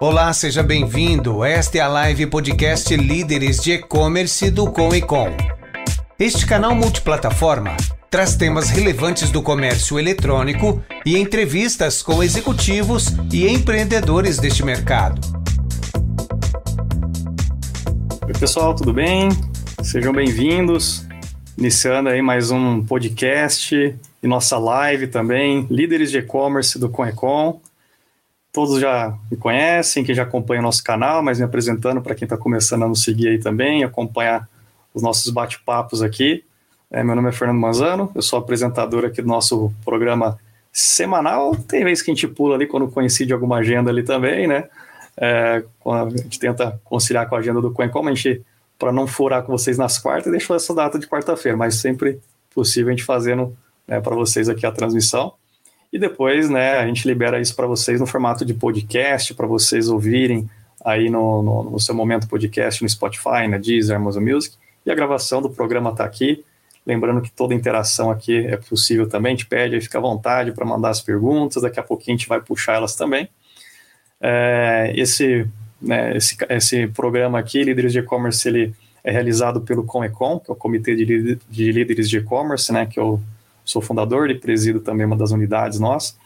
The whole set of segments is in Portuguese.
Olá, seja bem-vindo. Esta é a live podcast Líderes de E-Commerce do Com e Com. Este canal multiplataforma traz temas relevantes do comércio eletrônico e entrevistas com executivos e empreendedores deste mercado. Oi, pessoal, tudo bem? Sejam bem-vindos. Iniciando aí mais um podcast e nossa live também, Líderes de E-Commerce do Conecom. Todos já me conhecem, quem já acompanha o nosso canal, mas me apresentando para quem está começando a nos seguir aí também, acompanhar os nossos bate-papos aqui. É, meu nome é Fernando Manzano, eu sou apresentador aqui do nosso programa semanal. Tem vezes que a gente pula ali quando coincide alguma agenda ali também, né? É, a gente tenta conciliar com a agenda do Coencom, a gente, para não furar com vocês nas quartas, deixou essa data de quarta-feira, mas sempre possível a gente fazendo né, para vocês aqui a transmissão. E depois, né, a gente libera isso para vocês no formato de podcast, para vocês ouvirem aí no, no, no, seu momento podcast no Spotify, na Deezer, Amazon Music. E a gravação do programa está aqui. Lembrando que toda interação aqui é possível também. A gente pede aí, fica à vontade para mandar as perguntas. Daqui a pouquinho a gente vai puxar elas também. É, esse, né, esse, esse programa aqui, Líderes de E-Commerce, ele é realizado pelo Comecom, que é o Comitê de, de Líderes de E-Commerce, né, que é o sou fundador e presido também uma das unidades nossas.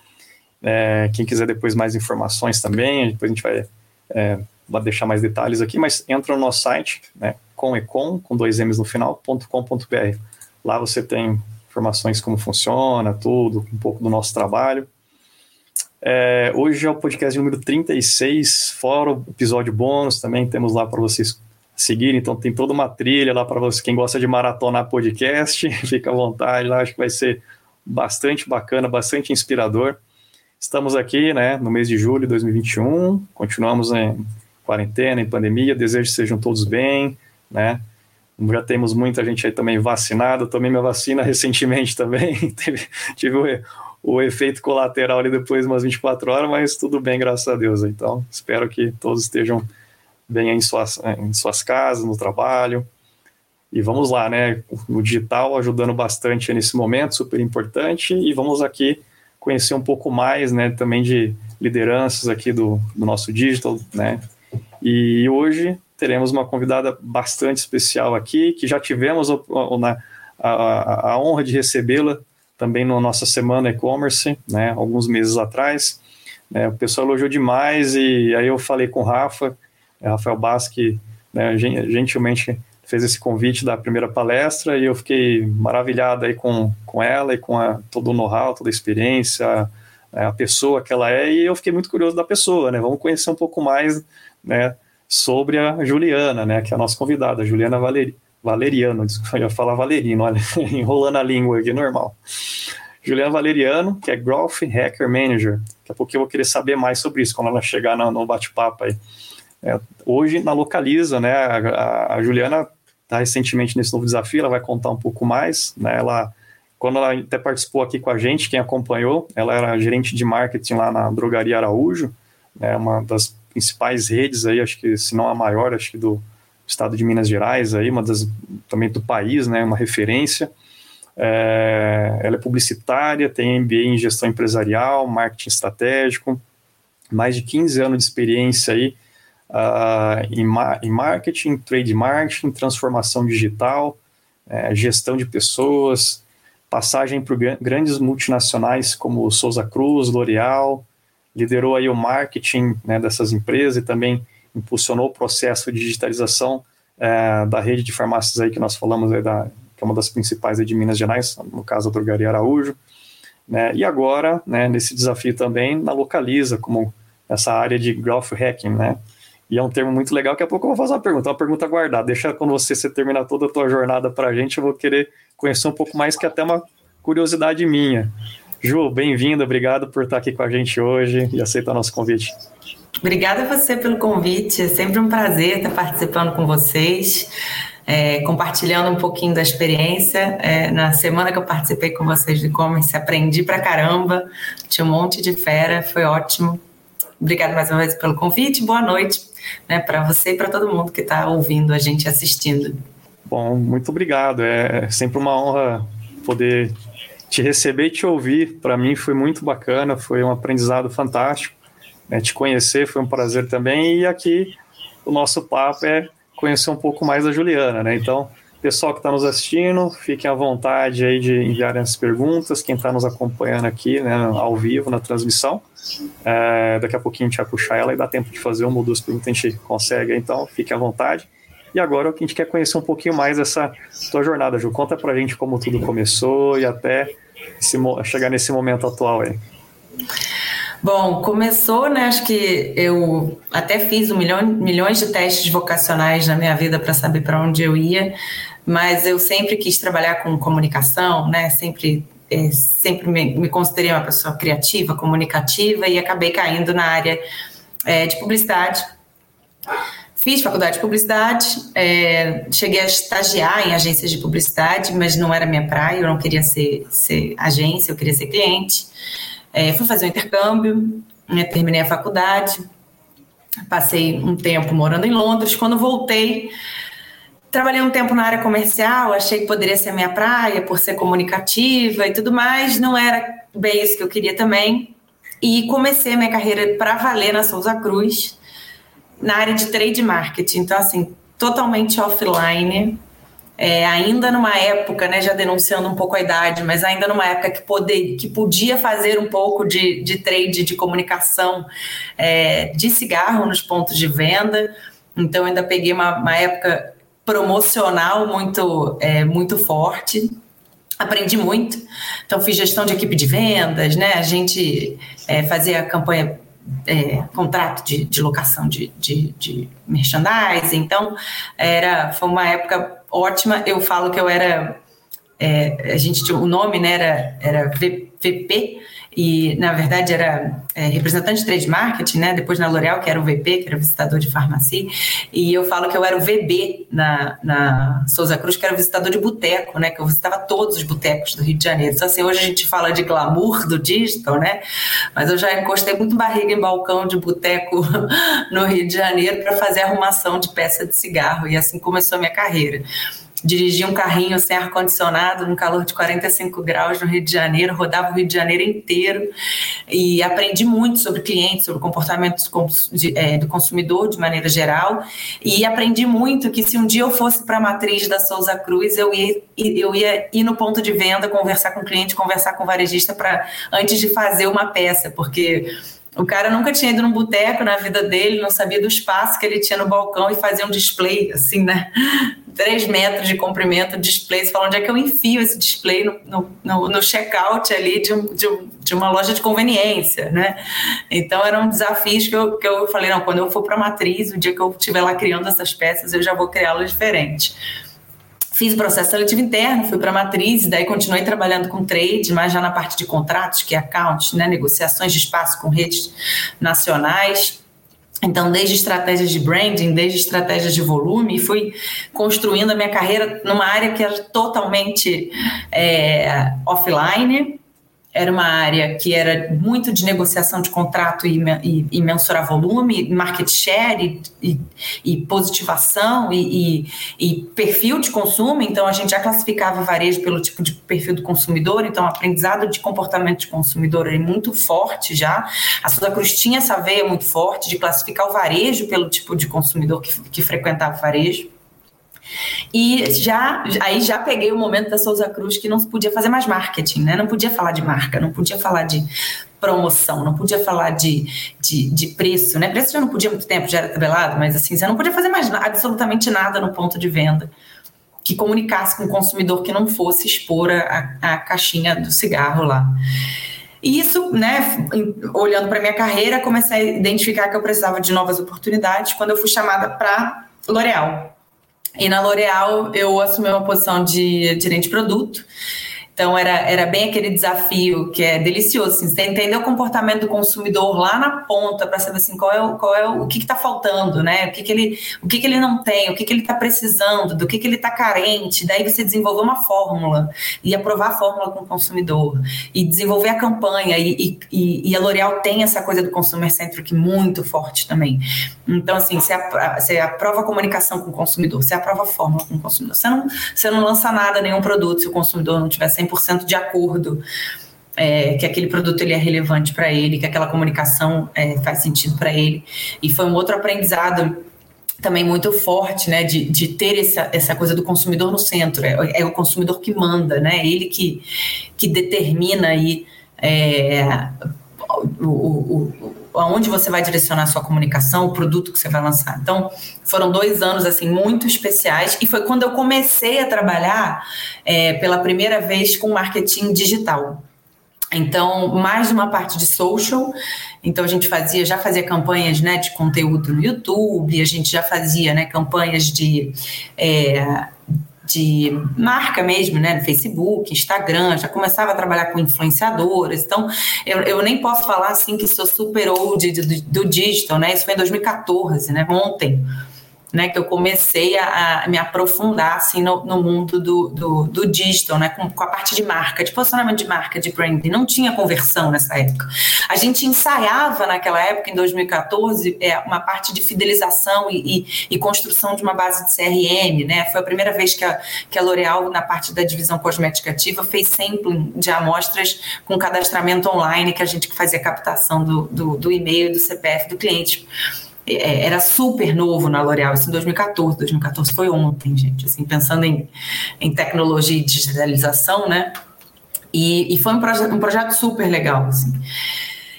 É, quem quiser depois mais informações também, depois a gente vai, é, vai deixar mais detalhes aqui, mas entra no nosso site, né, comecom, com dois M's no final, .com.br. Lá você tem informações como funciona, tudo, um pouco do nosso trabalho. É, hoje é o podcast número 36, fora o episódio bônus também, temos lá para vocês seguir. Então tem toda uma trilha lá para você, quem gosta de maratonar podcast, fica à vontade lá, acho que vai ser bastante bacana, bastante inspirador. Estamos aqui, né, no mês de julho de 2021, continuamos em quarentena, em pandemia, desejo que sejam todos bem, né, já temos muita gente aí também vacinada, tomei minha vacina recentemente também, tive, tive o, o, efeito colateral ali depois de umas 24 horas, mas tudo bem, graças a Deus, então espero que todos estejam bem em suas, em suas casas, no trabalho. E vamos lá, né? O digital ajudando bastante nesse momento, super importante. E vamos aqui conhecer um pouco mais, né? Também de lideranças aqui do, do nosso digital, né? E hoje teremos uma convidada bastante especial aqui, que já tivemos a, a, a honra de recebê-la também na nossa semana e-commerce, né? Alguns meses atrás. Né, o pessoal elogiou demais e aí eu falei com o Rafa é, Rafael Basque né, gentilmente fez esse convite da primeira palestra e eu fiquei maravilhado aí com, com ela e com a, todo o know-how, toda a experiência, a, é, a pessoa que ela é e eu fiquei muito curioso da pessoa, né? Vamos conhecer um pouco mais, né, sobre a Juliana, né, que é a nossa convidada, Juliana Valeri, Valeriano, desculpa, eu ia falar Valerino, olha, enrolando a língua aqui, normal. Juliana Valeriano, que é Growth Hacker Manager. Daqui a pouco eu vou querer saber mais sobre isso quando ela chegar no, no bate-papo aí. É, hoje, na Localiza, né, a, a Juliana está recentemente nesse novo desafio, ela vai contar um pouco mais, né, ela, quando ela até participou aqui com a gente, quem acompanhou, ela era gerente de marketing lá na Drogaria Araújo, né, uma das principais redes aí, acho que se não a maior, acho que do estado de Minas Gerais aí, uma das, também do país, né, uma referência, é, ela é publicitária, tem MBA em gestão empresarial, marketing estratégico, mais de 15 anos de experiência aí uh, em, ma em, marketing, trade marketing, transformação digital, é, gestão de pessoas, passagem por grandes multinacionais como Souza Cruz, L'Oréal, liderou aí o marketing né, dessas empresas e também impulsionou o processo de digitalização é, da rede de farmácias aí que nós falamos aí da, que é uma das principais de Minas Gerais, no caso a Drogaria Araújo, né, e agora, né, nesse desafio também, na Localiza, como essa área de growth hacking, né, e é um termo muito legal. Daqui a pouco eu vou fazer uma pergunta, uma pergunta guardada. Deixa quando você, você terminar toda a tua jornada para a gente, eu vou querer conhecer um pouco mais, que é até uma curiosidade minha. Ju, bem-vinda, obrigado por estar aqui com a gente hoje e aceitar nosso convite. Obrigada a você pelo convite, é sempre um prazer estar participando com vocês, é, compartilhando um pouquinho da experiência. É, na semana que eu participei com vocês de e-commerce, aprendi pra caramba, tinha um monte de fera, foi ótimo. Obrigada mais uma vez pelo convite, boa noite né, para você e para todo mundo que está ouvindo a gente assistindo. Bom, muito obrigado. É sempre uma honra poder te receber e te ouvir. Para mim foi muito bacana, foi um aprendizado fantástico. né, te conhecer, foi um prazer também. E aqui o nosso papo é conhecer um pouco mais da Juliana, né? Então, pessoal que está nos assistindo, fiquem à vontade aí de enviarem as perguntas. Quem está nos acompanhando aqui, né, ao vivo na transmissão, é, daqui a pouquinho a gente vai puxar ela e dá tempo de fazer uma ou duas perguntas a gente consegue. Então, fiquem à vontade. E agora a gente quer conhecer um pouquinho mais essa tua jornada, Ju. Conta pra gente como tudo começou e até esse, chegar nesse momento atual aí. Bom, começou, né? Acho que eu até fiz um milhão, milhões de testes vocacionais na minha vida para saber para onde eu ia, mas eu sempre quis trabalhar com comunicação, né? Sempre, é, sempre me, me, considerei uma pessoa criativa, comunicativa e acabei caindo na área é, de publicidade. Fiz faculdade de publicidade, é, cheguei a estagiar em agências de publicidade, mas não era minha praia, eu não queria ser, ser agência, eu queria ser cliente. É, fui fazer um intercâmbio, né, terminei a faculdade, passei um tempo morando em Londres. Quando voltei, trabalhei um tempo na área comercial, achei que poderia ser minha praia por ser comunicativa e tudo mais. Não era bem isso que eu queria também. E comecei minha carreira para valer na Souza Cruz, na área de trade marketing. Então, assim, totalmente offline é, ainda numa época, né, já denunciando um pouco a idade, mas ainda numa época que, poder, que podia fazer um pouco de, de trade, de comunicação é, de cigarro nos pontos de venda. Então, ainda peguei uma, uma época promocional muito, é, muito forte. Aprendi muito. Então, fiz gestão de equipe de vendas, né? A gente é, fazia campanha é, contrato de, de locação de, de, de, merchandising. Então, era, foi uma época ótima. Eu falo que eu era. É, a gente o nome né, era, era VP, e na verdade era é, representante de trade marketing, né? Depois na L'Oréal, que era o VP, que era visitador de farmácia, e eu falo que eu era o VB na, na Souza Cruz, que era visitador de boteco, né? Que eu visitava todos os botecos do Rio de Janeiro. Então, assim, hoje a gente fala de glamour do digital, né? Mas eu já encostei muito barriga em balcão de boteco no Rio de Janeiro para fazer arrumação de peça de cigarro, e assim começou a minha carreira dirigi um carrinho sem ar-condicionado, num calor de 45 graus no Rio de Janeiro, rodava o Rio de Janeiro inteiro e aprendi muito sobre clientes, sobre comportamento é, do consumidor de maneira geral. E aprendi muito que se um dia eu fosse para a matriz da Souza Cruz, eu ia, eu ia ir no ponto de venda, conversar com o cliente, conversar com o varejista para antes de fazer uma peça, porque o cara nunca tinha ido num boteco na vida dele, não sabia do espaço que ele tinha no balcão e fazia um display, assim, né? Três metros de comprimento, display. Você fala, onde é que eu enfio esse display no, no, no check-out ali de, um, de, de, uma loja de conveniência, né? Então, eram desafios que eu, que eu falei, não, quando eu for para a matriz, o dia que eu estiver lá criando essas peças, eu já vou criá-las diferente. Fiz o processo seletivo interno, fui para a matriz, daí continuei trabalhando com trade, mas já na parte de contratos, que é account, né, negociações de espaço com redes nacionais. Então, desde estratégias de branding, desde estratégias de volume, fui construindo a minha carreira numa área que era totalmente é, offline, era uma área que era muito de negociação de contrato e, e, e mensurar volume, market share e, e positivação e, perfil de consumo. Então, a gente já classificava varejo pelo tipo de perfil do consumidor. Então, aprendizado de comportamento de consumidor é muito forte já. A Suda Cruz tinha essa veia muito forte de classificar o varejo pelo tipo de consumidor que, que frequentava o varejo. E já aí já peguei o momento da Souza Cruz que não podia fazer mais marketing, né? Não podia falar de marca, não podia falar de promoção, não podia falar de, de, de preço, né? Preço já não podia muito tempo, já era tabelado, mas assim, você não podia fazer mais absolutamente nada no ponto de venda que comunicasse com o consumidor que não fosse expor a, a caixinha do cigarro lá. E isso, né, olhando para minha carreira, comecei a identificar que eu precisava de novas oportunidades quando eu fui chamada para L'Oréal. E na L'Oréal eu assumi uma posição de gerente de produto. Então era, era bem aquele desafio que é delicioso, assim, você entender o comportamento do consumidor lá na ponta para saber assim, qual é o, qual é o, o que está faltando, né? O que, que ele o que, que ele não tem, o que, que ele está precisando, do que, que ele está carente. Daí você desenvolver uma fórmula e aprovar a fórmula com o consumidor e desenvolver a campanha. E, e, e a L'Oréal tem essa coisa do consumer centric muito forte também. Então, assim, você, você aprova a comunicação com o consumidor, você aprova a fórmula com o consumidor. Você não, você não lança nada, nenhum produto, se o consumidor não tiver 100% de acordo é, que aquele produto ele é relevante para ele, que aquela comunicação é, faz sentido para ele. E foi um outro aprendizado também muito forte, né, de, de ter essa, essa coisa do consumidor no centro. É, é o consumidor que manda, né, ele que, que determina aí é, o, o, o, aonde você vai direcionar a sua comunicação, o produto que você vai lançar. Então, foram dois anos, assim, muito especiais e foi quando eu comecei a trabalhar é, pela primeira vez com marketing digital. Então, mais uma parte de social. Então, a gente fazia, já fazia campanhas né, de conteúdo no YouTube, a gente já fazia né, campanhas de. É, de marca mesmo, né, no Facebook, Instagram, já começava a trabalhar com influenciadoras, então eu, eu nem posso falar assim que sou super old do, do digital, né, isso foi em 2014, né, ontem, né, que eu comecei a, a me aprofundar assim, no, no mundo do, do, do, digital, né, com, com, a parte de marca, de posicionamento de marca, de branding. Não tinha conversão nessa época. A gente ensaiava naquela época, em 2014, é, uma parte de fidelização e, e, e, construção de uma base de CRM. Né? Foi a primeira vez que a, que a L'Oréal, na parte da divisão cosmética ativa, fez sampling de amostras com cadastramento online, que a gente fazia captação do, do, do e-mail e do CPF do cliente. É, era super novo na L'Oréal, isso em 2014. 2014 foi ontem, gente. Assim, pensando em, em tecnologia e digitalização, né? E, e foi um, proje um projeto super legal. Assim.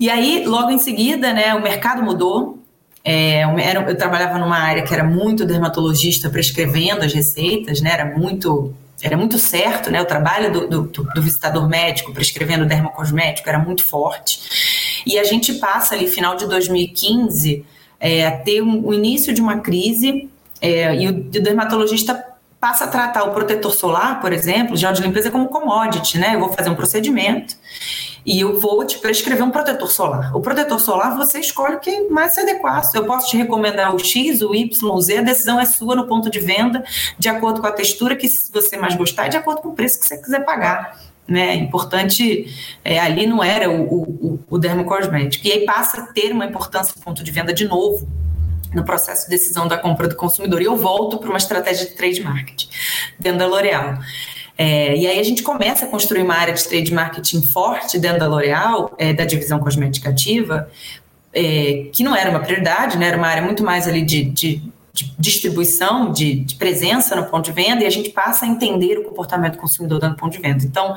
E aí, logo em seguida, né, o mercado mudou. É, eu trabalhava numa área que era muito dermatologista prescrevendo as receitas, né? Era muito era muito certo, né? O trabalho do, do, do visitador médico prescrevendo dermocosmético era muito forte. E a gente passa ali, final de 2015, é, ter um, o início de uma crise é, e, o, o dermatologista passa a tratar o protetor solar, por exemplo, gel de limpeza como commodity, né? Eu vou fazer um procedimento e eu vou te prescrever um protetor solar. O protetor solar você escolhe o que mais se adequar. Eu posso te recomendar o X, o Y, o Z, a decisão é sua no ponto de venda, de acordo com a textura que você mais gostar e de acordo com o preço que você quiser pagar né? Importante, é, ali não era o, o, o dermocosmético. E aí passa a ter uma importância do ponto de venda de novo no processo de decisão da compra do consumidor. E eu volto para uma estratégia de trade marketing dentro da L'Oréal. É, e aí a gente começa a construir uma área de trade marketing forte dentro da L'Oréal, é, da divisão cosmética ativa, é, que não era uma prioridade, né? era uma área muito mais ali de, de de distribuição, de, de, presença no ponto de venda, e a gente passa a entender o comportamento do consumidor dentro do ponto de venda. Então,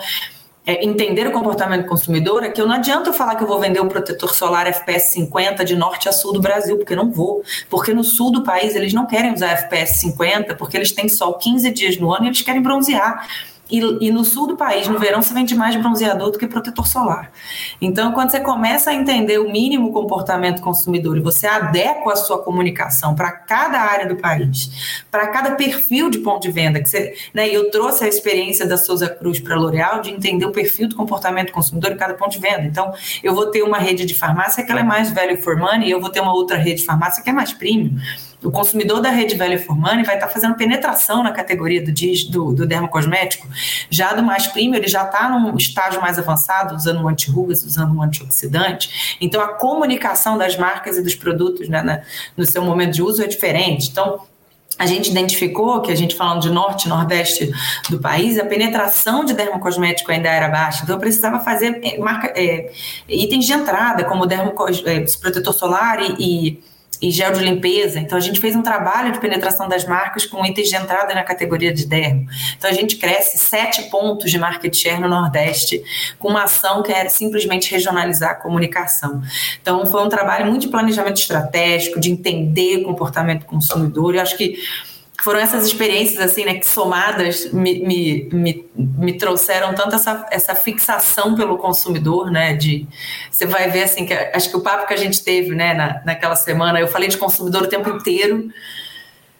é, entender o comportamento do consumidor é que eu não adianta eu falar que eu vou vender um protetor solar FPS 50 de norte a sul do Brasil, porque não vou. Porque no sul do país eles não querem usar FPS 50, porque eles têm sol 15 dias no ano e eles querem bronzear. E, e, no sul do país, no verão, se vende mais bronzeador do que protetor solar. Então, quando você começa a entender o mínimo comportamento consumidor e você adequa a sua comunicação para cada área do país, para cada perfil de ponto de venda, que você, né, eu trouxe a experiência da Souza Cruz para a L'Oréal de entender o perfil do comportamento consumidor em cada ponto de venda. Então, eu vou ter uma rede de farmácia que ela é mais value for money e eu vou ter uma outra rede de farmácia que é mais premium o consumidor da rede Value for Money vai estar fazendo penetração na categoria do, do, do dermocosmético. Já do mais premium, ele já está num estágio mais avançado, usando um anti-rugas, usando um antioxidante. Então, a comunicação das marcas e dos produtos né, na, no seu momento de uso é diferente. Então, a gente identificou que a gente falando de norte e nordeste do país, a penetração de dermocosmético ainda era baixa, então eu precisava fazer é, marca, é, itens de entrada, como dermocos, é, protetor solar e, e e gel de limpeza. Então, a gente fez um trabalho de penetração das marcas com itens de entrada na categoria de dermo. Então, a gente cresce sete pontos de market share no Nordeste com uma ação que era simplesmente regionalizar a comunicação. Então, foi um trabalho muito de planejamento estratégico, de entender o comportamento do consumidor. Eu acho que foram essas experiências, assim, né, que somadas me, me, me, me, trouxeram tanto essa, essa fixação pelo consumidor, né, de, você vai ver, assim, que acho que o papo que a gente teve, né, na, naquela semana, eu falei de consumidor o tempo inteiro,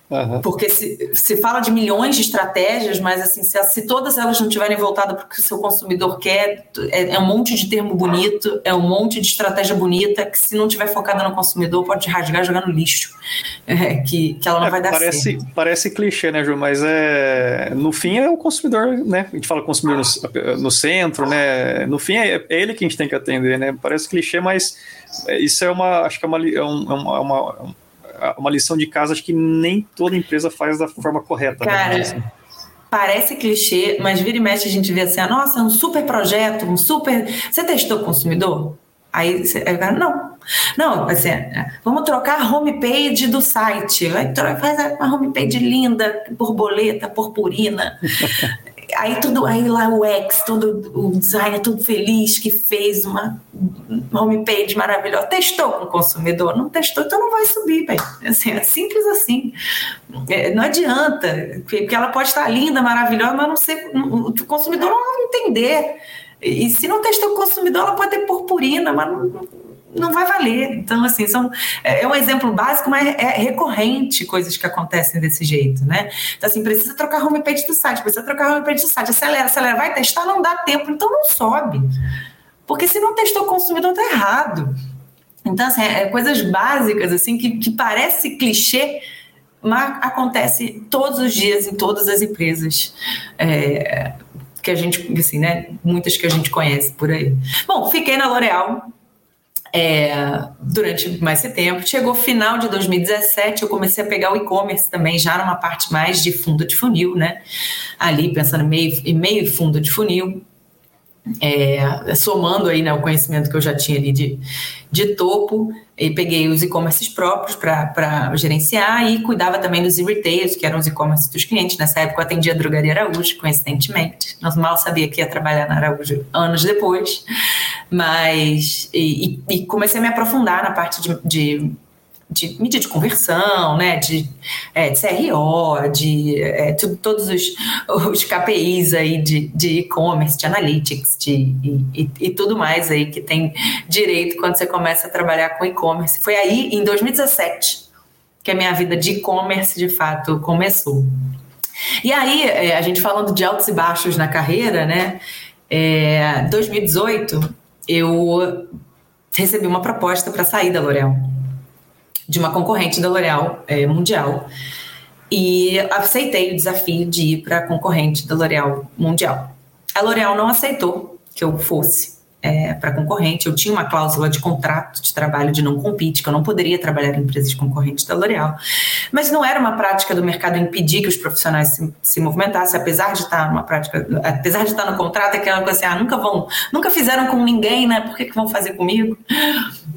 Uhum. Porque se, se fala de milhões de estratégias, mas assim, se, se todas elas não estiverem voltadas para o que o seu consumidor quer, é, é, um monte de termo bonito, é um monte de estratégia bonita, que se não estiver focada no consumidor, pode rasgar e jogar no lixo. É, que, que ela não é, vai dar parece, certo. Parece clichê, né, Ju? Mas é, no fim é o consumidor, né? A gente fala consumidor no, no centro, né? No fim é, é ele que a gente tem que atender, né? Parece clichê, mas isso é uma. Acho que é uma, é uma, é uma uma lição de casa acho que nem toda empresa faz da forma correta. Né? Cara, né? parece clichê, mas vira e mexe a gente vê assim, ah, nossa, um super projeto, um super. Você testou o consumidor? Aí o cara, não. Não, assim, é, vamos trocar a homepage do site. Vai, faz uma homepage linda, borboleta, purpurina. Aí tudo, aí lá o ex, todo o designer todo feliz que fez uma homepage maravilhosa. Testou com o consumidor? Não testou, então não vai subir, velho. Assim, é simples assim. É, não adianta, porque ela pode estar linda, maravilhosa, mas não ser, o consumidor não vai entender. E se não testou com o consumidor, ela pode ter purpurina, mas não, não vai valer. Então, assim, são, é, é um exemplo básico, mas é recorrente coisas que acontecem desse jeito, né? Então, assim, precisa trocar homepage do site, precisa trocar homepage do site, acelera, acelera, vai testar, não dá tempo, então não sobe. Porque se não testou o consumidor, tá errado. Então, assim, é, é coisas básicas, assim, que, que parece clichê, mas acontece todos os dias em todas as empresas. É, que a gente, assim, né? Muitas que a gente conhece por aí. Bom, fiquei na L'Oréal é, durante mais esse tempo. Chegou final de 2017, eu comecei a pegar o e-commerce também, já numa parte mais de fundo de funil, né? Ali pensando meio, meio fundo de funil é, somando aí né, o conhecimento que eu já tinha ali de, de topo, e peguei os e-commerces próprios para gerenciar e cuidava também dos e-retails, que eram os e-commerces dos clientes. Nessa época eu atendia a drogaria Araújo, coincidentemente. Nós mal sabia que ia trabalhar na Araújo anos depois, mas e, e comecei a me aprofundar na parte de, de de mídia de conversão, né, de, é, de CRO, de é, todos os, os KPIs aí de e-commerce, de, de, analytics, de, e, e, e, tudo mais aí que tem direito quando você começa a trabalhar com e-commerce. Foi aí, em 2017, que a minha vida de e-commerce, de fato, começou. E aí, é, a gente falando de altos e baixos na carreira, né, é, 2018, eu recebi uma proposta para sair da L'Oréal de uma concorrente da L'Oréal é, mundial e aceitei o desafio de ir para a concorrente da L'Oréal mundial. A L'Oréal não aceitou que eu fosse é, para concorrente. Eu tinha uma cláusula de contrato de trabalho de não compete, que eu não poderia trabalhar em empresas concorrentes da L'Oréal. Mas não era uma prática do mercado impedir que os profissionais se, se movimentassem, apesar de estar numa prática, apesar de estar no contrato, aquela coisa assim, ah, nunca vão, nunca fizeram com ninguém, né? Por que, que vão fazer comigo?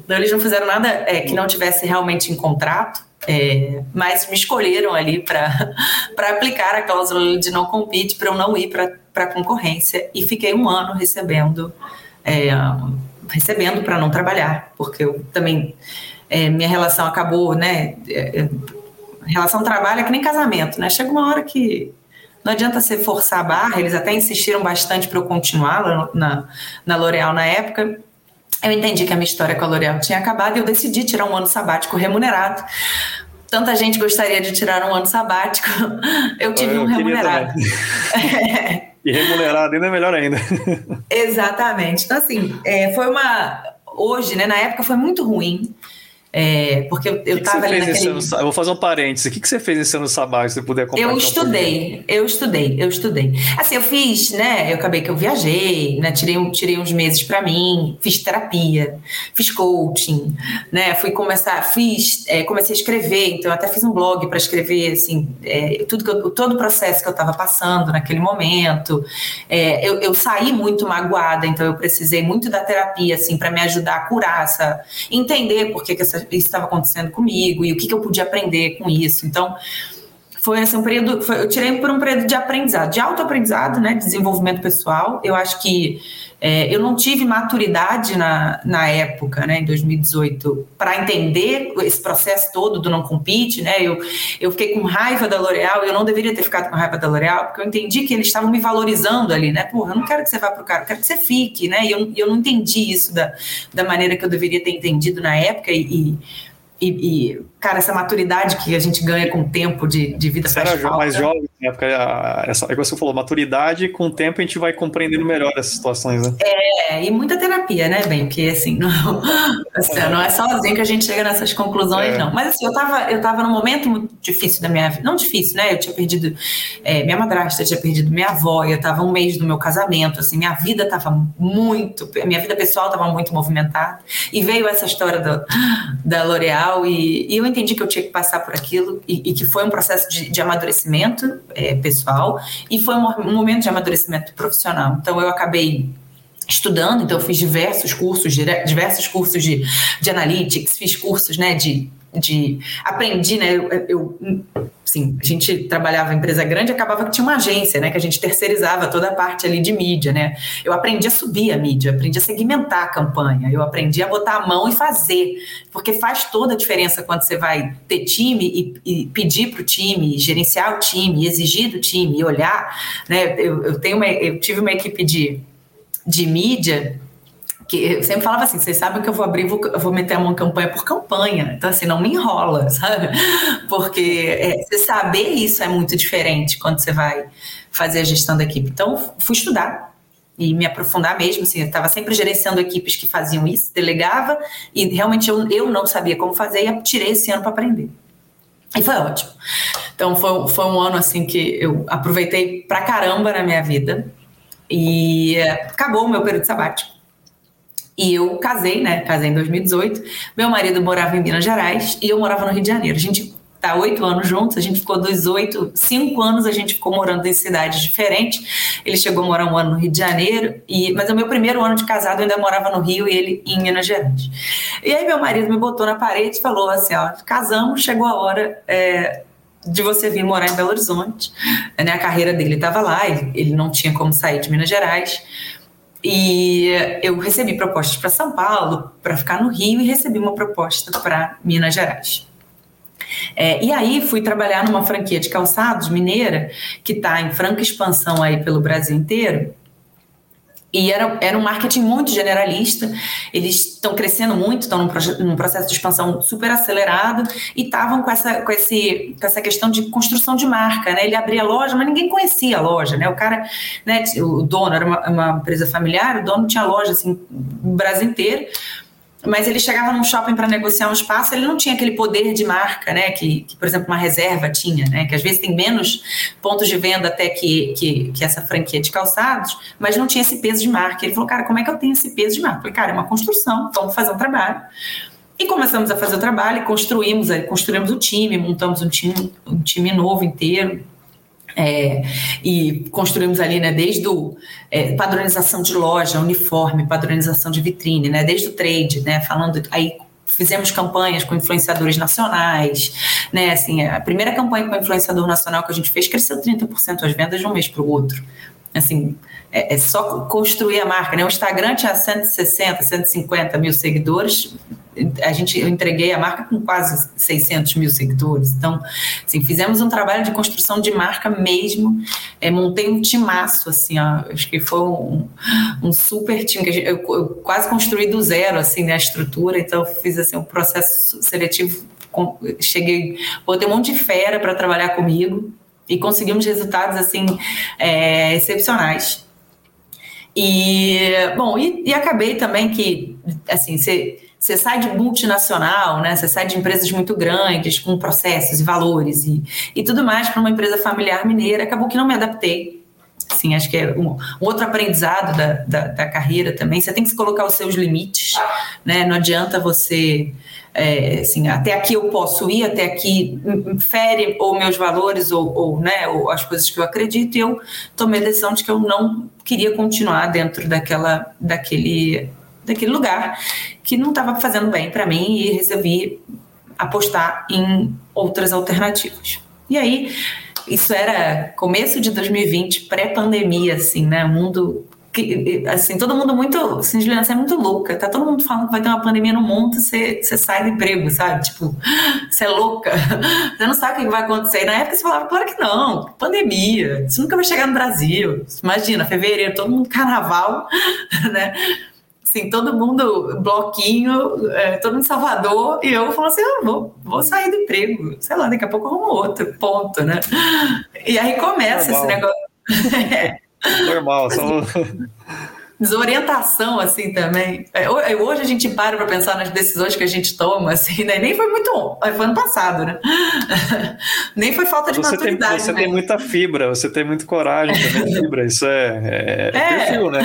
Então, eles não fizeram nada é, que não tivesse realmente em contrato. É, mas me escolheram ali para aplicar a cláusula de não compete para eu não ir para a concorrência e fiquei um ano recebendo é, recebendo para não trabalhar, porque eu também é, minha relação acabou, né? É, é, relação trabalho é que nem casamento, né? Chega uma hora que não adianta você forçar a barra, eles até insistiram bastante para eu continuar na, na L'Oréal na época. Eu entendi que a minha história com a L'Oréal tinha acabado e eu decidi tirar um ano sabático remunerado. Tanta gente gostaria de tirar um ano sabático, eu tive eu um remunerado. E remunerado ainda é melhor ainda. Exatamente. Então, assim, é, foi uma. Hoje, né, na época foi muito ruim. É, porque eu, eu que tava que ali naquele... Ano, eu vou fazer um parênteses. O que, que você fez esse ano sabático, se você puder compartilhar? Eu estudei, um eu estudei, eu estudei. Assim, eu fiz, né? Eu acabei que eu viajei, né? Tirei, tirei uns meses para mim, fiz terapia, fiz coaching, né? Fui começar, fiz, é, comecei a escrever, então eu até fiz um blog para escrever, assim, é, tudo que eu, todo o processo que eu estava passando naquele momento. É, eu, eu saí muito magoada, então eu precisei muito da terapia, assim, para me ajudar a curar essa, entender por que, que essa isso estava acontecendo comigo e o que, que eu podia aprender com isso. Então, foi assim, um período, foi, eu tirei por um período de aprendizado, de autoaprendizado, né, desenvolvimento pessoal. Eu acho que é, eu não tive maturidade na, na época, né, em 2018, para entender esse processo todo do não compete, né, eu, eu fiquei com raiva da L'Oréal, eu não deveria ter ficado com raiva da L'Oréal, porque eu entendi que eles estavam me valorizando ali, né, porra, eu não quero que você vá para o cara, eu quero que você fique, né, e eu, eu não entendi isso da, da maneira que eu deveria ter entendido na época e e, e, cara, essa maturidade que a gente ganha com o tempo de, de vida Você era falta. mais jovem na época, essa, é que você falou, maturidade, com o tempo a gente vai compreendendo melhor essas situações, né? É, e muita terapia, né, bem? Porque assim, não, assim, não é sozinho que a gente chega nessas conclusões, é. não. Mas assim, eu tava, eu tava num momento muito difícil da minha vida, não difícil, né? Eu tinha perdido é, minha madrasta, eu tinha perdido minha avó, eu tava um mês do meu casamento, assim, minha vida tava muito, minha vida pessoal tava muito movimentada, e veio essa história do, da L'Oréal e, e eu entendi que eu tinha que passar por aquilo e, e que foi um processo de, de amadurecimento é, pessoal e foi um, um momento de amadurecimento profissional. Então eu acabei estudando, então eu fiz diversos cursos, diversos cursos de, de analytics, fiz cursos, né, de, de aprendi, né, eu, eu sim, a gente trabalhava em empresa grande, acabava que tinha uma agência, né, que a gente terceirizava toda a parte ali de mídia, né, eu aprendi a subir a mídia, aprendi a segmentar a campanha, eu aprendi a botar a mão e fazer, porque faz toda a diferença quando você vai ter time e, e pedir para o time, gerenciar o time, exigir do time, e olhar, né, eu, eu tenho uma, eu tive uma equipe de de mídia, que eu sempre falava assim, vocês sabem que eu vou abrir, vou, vou meter uma campanha por campanha, então assim, não me enrola, sabe? Porque é, você saber isso é muito diferente quando você vai fazer a gestão da equipe. Então, fui estudar e me aprofundar mesmo, assim, eu estava sempre gerenciando equipes que faziam isso, delegava, e realmente eu, eu não sabia como fazer, e tirei esse ano para aprender. E foi ótimo. Então, foi, foi um ano, assim, que eu aproveitei pra caramba na minha vida, e acabou o meu período sabático. E eu casei, né? Casei em 2018. Meu marido morava em Minas Gerais e eu morava no Rio de Janeiro. A gente tá oito anos juntos, a gente ficou dos oito, cinco anos a gente ficou morando em cidades diferentes. Ele chegou a morar um ano no Rio de Janeiro, e, mas o meu primeiro ano de casado eu ainda morava no Rio e ele em Minas Gerais. E aí meu marido me botou na parede e falou assim: ó, casamos, chegou a hora. É, de você vir morar em Belo Horizonte. Né? A carreira dele estava lá, ele, ele não tinha como sair de Minas Gerais. E eu recebi propostas para São Paulo, para ficar no Rio, e recebi uma proposta para Minas Gerais. É, e aí fui trabalhar numa franquia de calçados mineira, que está em franca expansão aí pelo Brasil inteiro. E era, era um marketing muito generalista, eles estão crescendo muito, estão num, num, processo de expansão super acelerado e estavam com essa, com, esse, com essa questão de construção de marca, né? Ele abria a loja, mas ninguém conhecia a loja, né? O cara, né, o dono era uma, uma empresa familiar, o dono tinha loja assim, no Brasil inteiro, mas ele chegava num shopping para negociar um espaço, ele não tinha aquele poder de marca, né? Que, que, por exemplo, uma reserva tinha, né? Que às vezes tem menos pontos de venda até que, que, que, essa franquia de calçados, mas não tinha esse peso de marca. Ele falou, cara, como é que eu tenho esse peso de marca? Eu falei, cara, é uma construção, vamos fazer um trabalho. E começamos a fazer o trabalho e construímos, construímos o time, montamos um time, um time novo inteiro, é, e construímos ali, né, desde o é, padronização de loja, uniforme, padronização de vitrine, né, desde o trade, né, falando aí fizemos campanhas com influenciadores nacionais, né, assim, a primeira campanha com influenciador nacional que a gente fez cresceu 30% as vendas de um mês para o outro, assim, é, é, só construir a marca, né, o Instagram tinha 160, 150 mil seguidores, a gente eu entreguei a marca com quase 600 mil seguidores. Então, assim, fizemos um trabalho de construção de marca mesmo. É, montei um timaço, assim, ó, acho que foi um, um super time gente, eu, eu, quase construí do zero, assim, né, a estrutura. Então, fiz assim um processo seletivo. Com, cheguei, botei um monte de fera para trabalhar comigo e conseguimos resultados assim é, excepcionais. E bom, e, e acabei também que assim, você sai de multinacional, né? Você sai de empresas muito grandes, com processos e valores e, e tudo mais para uma empresa familiar mineira. Acabou que não me adaptei. Assim, acho que é um, um outro aprendizado da, da, da, carreira também. Você tem que se colocar os seus limites, né? Não adianta você, é, assim, até aqui eu posso ir, até aqui fere ou meus valores ou, ou, né, ou as coisas que eu acredito. E eu tomei a decisão de que eu não queria continuar dentro daquela, daquele daquele lugar que não estava fazendo bem para mim e resolvi apostar em outras alternativas. E aí, isso era começo de 2020, pré-pandemia, assim, né? Mundo que, assim, todo mundo muito, assim, Juliana, você é muito louca, tá todo mundo falando que vai ter uma pandemia no mundo, você, você sai do emprego, sabe? Tipo, você é louca, você não sabe o que vai acontecer. E na época você falava, claro que não, pandemia, isso nunca vai chegar no Brasil. Imagina, fevereiro, todo mundo carnaval, né? assim, todo mundo, bloquinho, é, todo mundo em Salvador, e eu falo assim, ah, vou, vou sair do emprego, sei lá, daqui a pouco arrumo outro, ponto, né? E aí começa esse negócio. Normal, só... Desorientação, assim, também. É, é, hoje a gente para para pensar nas decisões que a gente toma, assim, né? Nem foi muito... Foi ano passado, né? Nem foi falta de você maturidade. Tem, você né? tem muita fibra, você tem muita coragem também, fibra. Isso é, é, é perfil, né?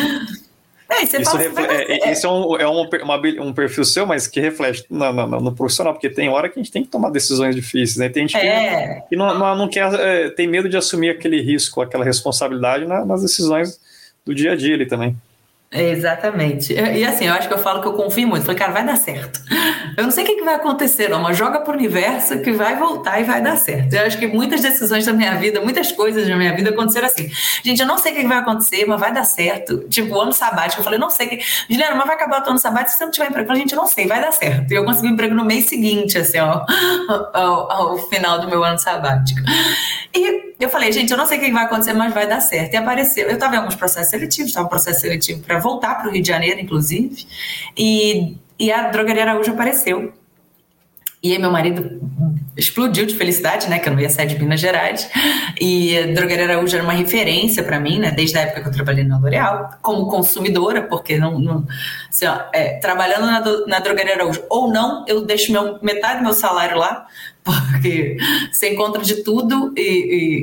É, isso, é, isso é, um, é um, uma, um perfil seu, mas que reflete no, no, no, profissional, porque tem hora que a gente tem que tomar decisões difíceis, né? Tem gente é. que, que não, não, não, quer, é, tem medo de assumir aquele risco, aquela responsabilidade na, nas decisões do dia a dia ali também. Exatamente. E assim, eu acho que eu falo que eu confio muito. Falei, cara, vai dar certo. Eu não sei o que, vai acontecer, não, mas joga pro universo que vai voltar e vai dar certo. Eu acho que muitas decisões da minha vida, muitas coisas da minha vida aconteceram assim. Gente, eu não sei o que, vai acontecer, mas vai dar certo. Tipo, o ano sabático, eu falei, não sei o que. Juliana, mas vai acabar o ano sabático se você não tiver emprego. Eu falei, gente, eu não sei, vai dar certo. E eu consegui um emprego no mês seguinte, assim, ó, ao, ao final do meu ano sabático. E eu falei, gente, eu não sei o que vai acontecer, mas vai dar certo. E apareceu. Eu estava em alguns processos seletivos, estava um processo seletivo para voltar para o Rio de Janeiro, inclusive, e, e a Drogaria Araújo apareceu. E aí meu marido explodiu de felicidade, né, que eu não ia sair de Minas Gerais. E a Drogaria Araújo era uma referência para mim, né, desde a época que eu trabalhei na L'Oréal, como consumidora, porque não, não assim, ó, é, trabalhando na, na Drogaria Araújo ou não, eu deixo meu, metade do meu salário lá, porque você encontra de tudo e,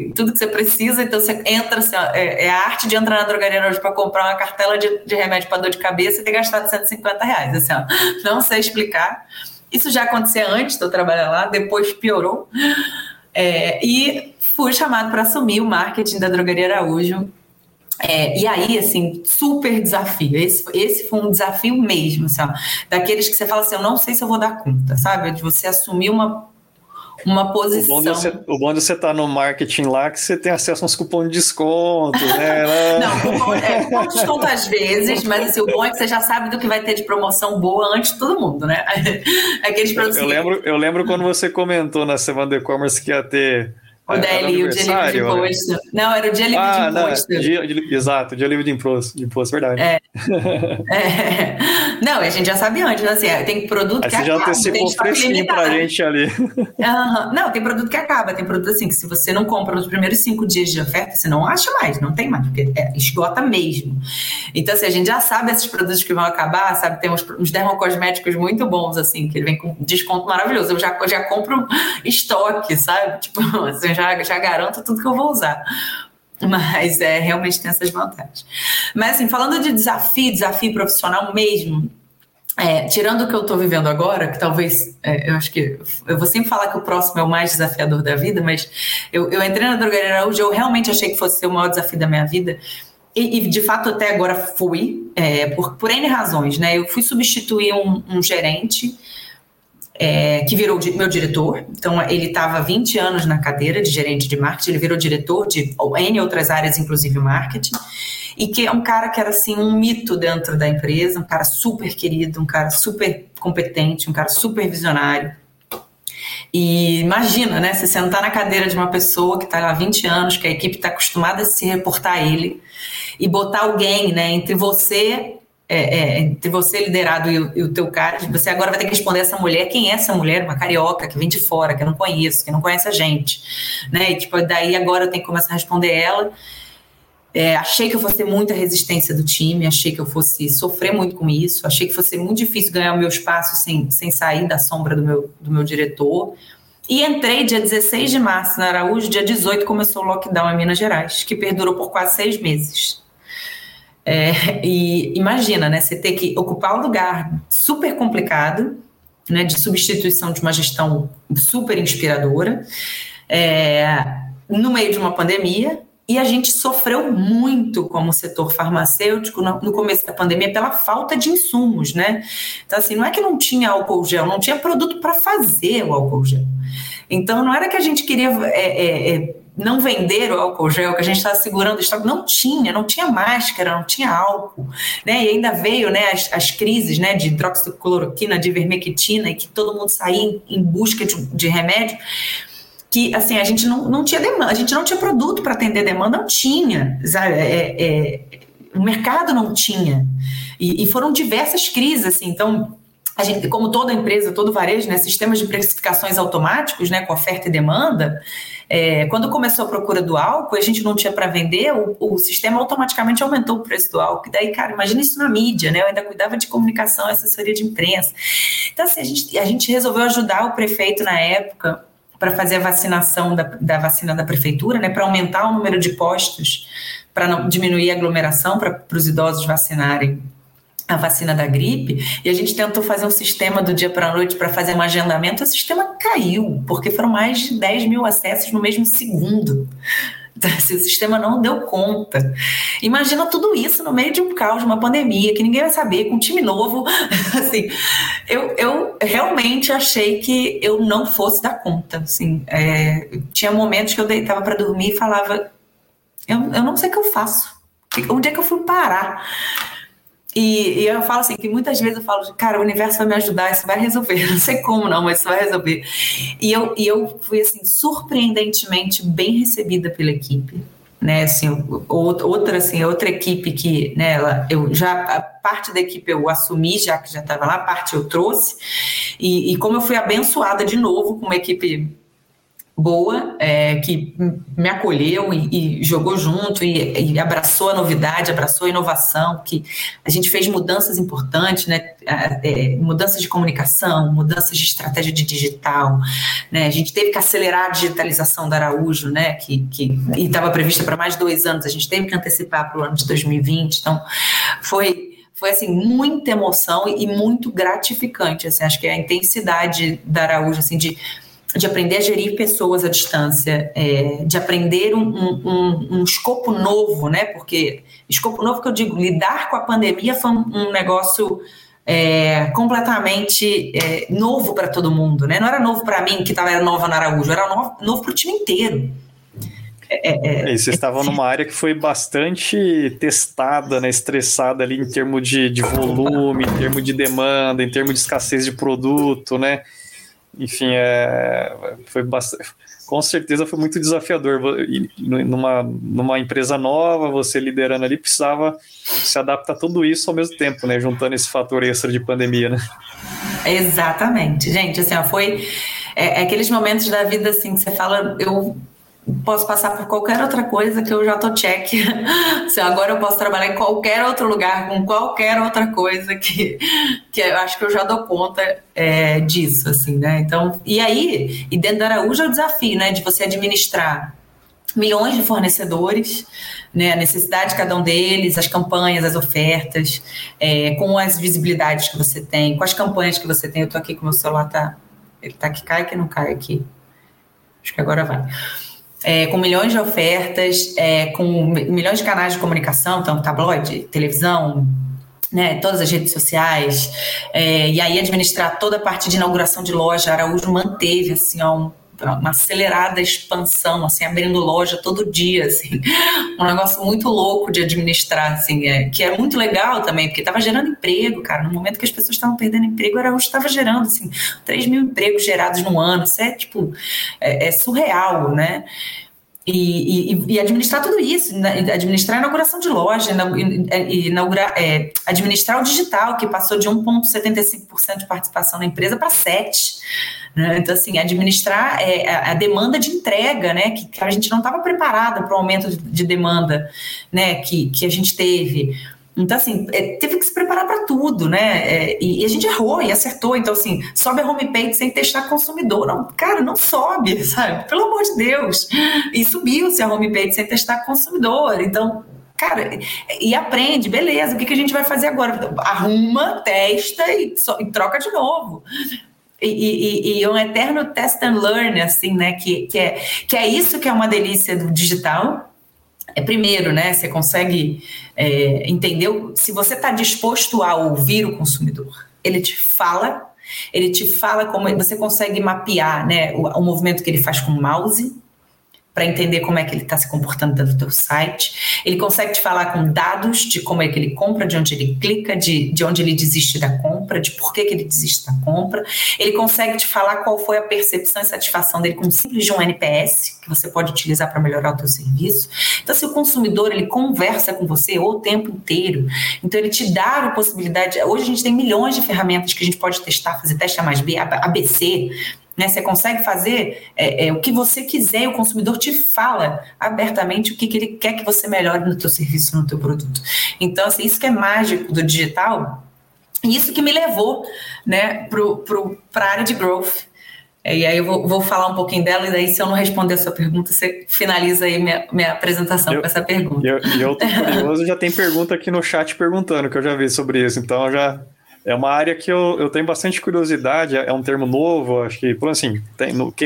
e, tudo que você precisa, então você entra, assim, ó, é, é, a arte de entrar na drogaria hoje para comprar uma cartela de, de remédio para dor de cabeça e ter gastado 150 reais, assim, ó, não sei explicar. Isso já acontecia antes de eu trabalhar lá, depois piorou. É, e fui chamado para assumir o marketing da Drogaria Araújo. É, e aí, assim, super desafio. Esse, esse foi um desafio mesmo, assim, ó, daqueles que você fala assim: eu não sei se eu vou dar conta, sabe? De você assumir uma uma posição. O bom, você, o bom de você estar tá no marketing lá que você tem acesso a uns cupons de desconto, né? Não, cupom, é, cupom de desconto às vezes, mas assim, o bom é que você já sabe do que vai ter de promoção boa antes de todo mundo, né? Aqueles produtos eu, lembro, eu lembro quando você comentou na semana do e-commerce que ia ter o é, DLI, o dia livre de imposto. Não, era o dia livre ah, de imposto. Não, dia, exato, dia livre de imposto, de imposto verdade. É. é. Não, a gente já sabia antes, assim, tem produto Aí que você acaba. já antecipou fresquinho pra gente ali. Uhum. Não, tem produto que acaba, tem produto assim, que se você não compra nos primeiros cinco dias de oferta, você não acha mais, não tem mais, porque é, esgota mesmo. Então, assim, a gente já sabe esses produtos que vão acabar, sabe, tem uns, uns dermocosméticos muito bons, assim, que ele vem com desconto maravilhoso. Eu já, eu já compro estoque, sabe? Tipo, assim, já, já garanto tudo que eu vou usar. Mas é, realmente tem essas vantagens. Mas assim, falando de desafio, desafio profissional mesmo, é, tirando o que eu estou vivendo agora, que talvez, é, eu acho que, eu vou sempre falar que o próximo é o mais desafiador da vida, mas eu, eu entrei na Drogaria Araújo, eu realmente achei que fosse ser o maior desafio da minha vida, e, e de fato até agora fui, é, por, por N razões, né, eu fui substituir um, um gerente, é, que virou meu diretor. Então, ele estava 20 anos na cadeira de gerente de marketing, ele virou diretor de N outras áreas, inclusive marketing. E que é um cara que era assim um mito dentro da empresa, um cara super querido, um cara super competente, um cara super visionário. E imagina, né? Você sentar na cadeira de uma pessoa que está lá há 20 anos, que a equipe está acostumada a se reportar a ele, e botar alguém né, entre você é, é, entre você liderado e o, e o teu cara, você agora vai ter que responder essa mulher, quem é essa mulher? Uma carioca que vem de fora, que eu não conheço, que não conhece a gente, né? E tipo, daí agora eu tenho que começar a responder ela. É, achei que eu fosse ter muita resistência do time, achei que eu fosse sofrer muito com isso, achei que fosse muito difícil ganhar o meu espaço sem, sem sair da sombra do meu, do meu diretor. E entrei dia 16 de março na Araújo, dia 18 começou o lockdown em Minas Gerais, que perdurou por quase seis meses. É, e imagina, né? Você ter que ocupar um lugar super complicado, né? De substituição de uma gestão super inspiradora, é, no meio de uma pandemia. E a gente sofreu muito como setor farmacêutico no, começo da pandemia pela falta de insumos, né? Então, assim, não é que não tinha álcool gel, não tinha produto para fazer o álcool gel. Então, não era que a gente queria é, é, é não vender o álcool gel, que a gente estava segurando o estoque, não tinha, não tinha máscara, não tinha álcool, né? E ainda veio, né, as, as crises, né, de hidroxicloroquina, de vermectina, e que todo mundo saía em, em busca de, de, remédio, que, assim, a gente não, não tinha demanda, a gente não tinha produto para atender demanda, não tinha, sabe? É, é, o mercado não tinha, e, e foram diversas crises, assim, então a gente, como toda empresa, todo varejo, né, sistemas de precificações automáticos, né, com oferta e demanda, é, quando começou a procura do álcool, a gente não tinha para vender, o, o, sistema automaticamente aumentou o preço do álcool. E daí, cara, imagina isso na mídia, né? Eu ainda cuidava de comunicação, assessoria de imprensa. Então, assim, a gente, a gente resolveu ajudar o prefeito na época para fazer a vacinação da, da vacina da prefeitura, né? Para aumentar o número de postos, para diminuir a aglomeração, para os idosos vacinarem a vacina da gripe e a gente tentou fazer um sistema do dia para a noite para fazer um agendamento, o sistema caiu, porque foram mais de 10 mil acessos no mesmo segundo. Assim, o sistema não deu conta. Imagina tudo isso no meio de um caos, de uma pandemia, que ninguém vai saber, com um time novo. Assim, eu, eu realmente achei que eu não fosse dar conta. Assim, é, tinha momentos que eu deitava para dormir e falava: eu, eu não sei o que eu faço. Onde é que eu fui parar? E, e, eu falo assim, que muitas vezes eu falo, cara, o universo vai me ajudar, isso vai resolver. Não sei como não, mas isso vai resolver. E eu, e eu fui, assim, surpreendentemente bem recebida pela equipe. Né, assim, outra, assim, outra equipe que, né, ela, eu já, parte da equipe eu assumi, já que já estava lá, parte eu trouxe, e, e como eu fui abençoada de novo com uma equipe boa, é, que me acolheu e, e jogou junto e, e, abraçou a novidade, abraçou a inovação, que a gente fez mudanças importantes, né? É, mudanças de comunicação, mudanças de estratégia de digital, né? A gente teve que acelerar a digitalização da Araújo, né? Que estava prevista para mais dois anos, a gente teve que antecipar para o ano de 2020, então foi foi assim muita emoção e muito gratificante assim acho que a intensidade da Araújo assim de de aprender a gerir pessoas à distância, é, de aprender um, um, um, escopo novo, né? Porque escopo novo que eu digo, lidar com a pandemia foi um, negócio é, completamente é, novo para todo mundo, né? Não era novo para mim que estava era nova na Araújo, era novo, novo para o time inteiro. É, é, é, e vocês estavam numa área que foi bastante testada, né, estressada ali em termos de, de volume, em termos de demanda, em termos de escassez de produto, né? Enfim, é, foi bastante, com certeza foi muito desafiador. numa, numa empresa nova, você liderando ali, precisava se adaptar a tudo isso ao mesmo tempo, né? Juntando esse fator extra de pandemia, né? Exatamente. Gente, assim, ó, foi é, é aqueles momentos da vida assim que você fala, eu posso passar por qualquer outra coisa que eu já tô check. Se agora eu posso trabalhar em qualquer outro lugar com qualquer outra coisa que, que eu acho que eu já dou conta é, disso, assim, né? Então, e aí, e dentro da Araújo é o desafio, né, de você administrar milhões de fornecedores, né, a necessidade de cada um deles, as campanhas, as ofertas, é, com as visibilidades que você tem, com as campanhas que você tem. Eu tô aqui com o meu celular, tá, ele tá que cai que não cai aqui. Acho que agora vai é, com milhões de ofertas, é, com milhões de canais de comunicação, então tabloide, televisão, né, todas as redes sociais, é, e aí administrar toda a parte de inauguração de loja, Araújo manteve assim, ó, um, uma acelerada expansão, assim, abrindo loja todo dia, assim, um negócio muito louco de administrar, assim, é, que é muito legal também, porque estava gerando emprego, cara, no momento que as pessoas estavam perdendo emprego, Araújo estava gerando, assim, 3 mil empregos gerados no ano, isso é, tipo, é, é surreal, né, e, e, e, administrar tudo isso, né, administrar a inauguração de loja, inaugurar, é, administrar o digital, que passou de 1,75% de participação na empresa para 7%. Né? Então, assim, administrar é, a demanda de entrega, né? Que, que a gente não estava preparada para o aumento de, de, demanda né? que, que a gente teve. Então, assim, é, teve que se preparar para tudo, né? É, e, e, a gente errou e acertou. Então, assim, sobe a homepage sem testar consumidor. Não, cara, não sobe, sabe? Pelo amor de Deus. E subiu-se a homepage sem testar consumidor. Então, cara, e aprende, beleza, o que, que a gente vai fazer agora? Arruma, testa e, so, e troca de novo. E, e, e, um eterno test and learn, assim, né? Que, que, é, que é isso que é uma delícia do digital. É primeiro, né? Você consegue é, entender se você está disposto a ouvir o consumidor. Ele te fala, ele te fala como você consegue mapear, né? O, o movimento que ele faz com o mouse para entender como é que ele está se comportando dentro do teu site. Ele consegue te falar com dados de como é que ele compra, de onde ele clica, de, de onde ele desiste da compra, de por que, que ele desiste da compra. Ele consegue te falar qual foi a percepção e satisfação dele com simples de um NPS, que você pode utilizar para melhorar o teu serviço. Então, se o consumidor ele conversa com você o tempo inteiro, então ele te dá a possibilidade. Hoje a gente tem milhões de ferramentas que a gente pode testar, fazer teste A mais B, ABC, né? Você consegue fazer é, é, o que você quiser e o consumidor te fala abertamente o que, que ele quer que você melhore no teu serviço, no teu produto. Então, assim, isso que é mágico do digital, isso que me levou né, para a área de growth. E aí eu vou, vou, falar um pouquinho dela, e daí, se eu não responder a sua pergunta, você finaliza aí minha, minha apresentação eu, com essa pergunta. E eu, eu tô curioso, já tem pergunta aqui no chat perguntando, que eu já vi sobre isso, então já é uma área que eu, eu tenho bastante curiosidade, é um termo novo, acho que, por assim,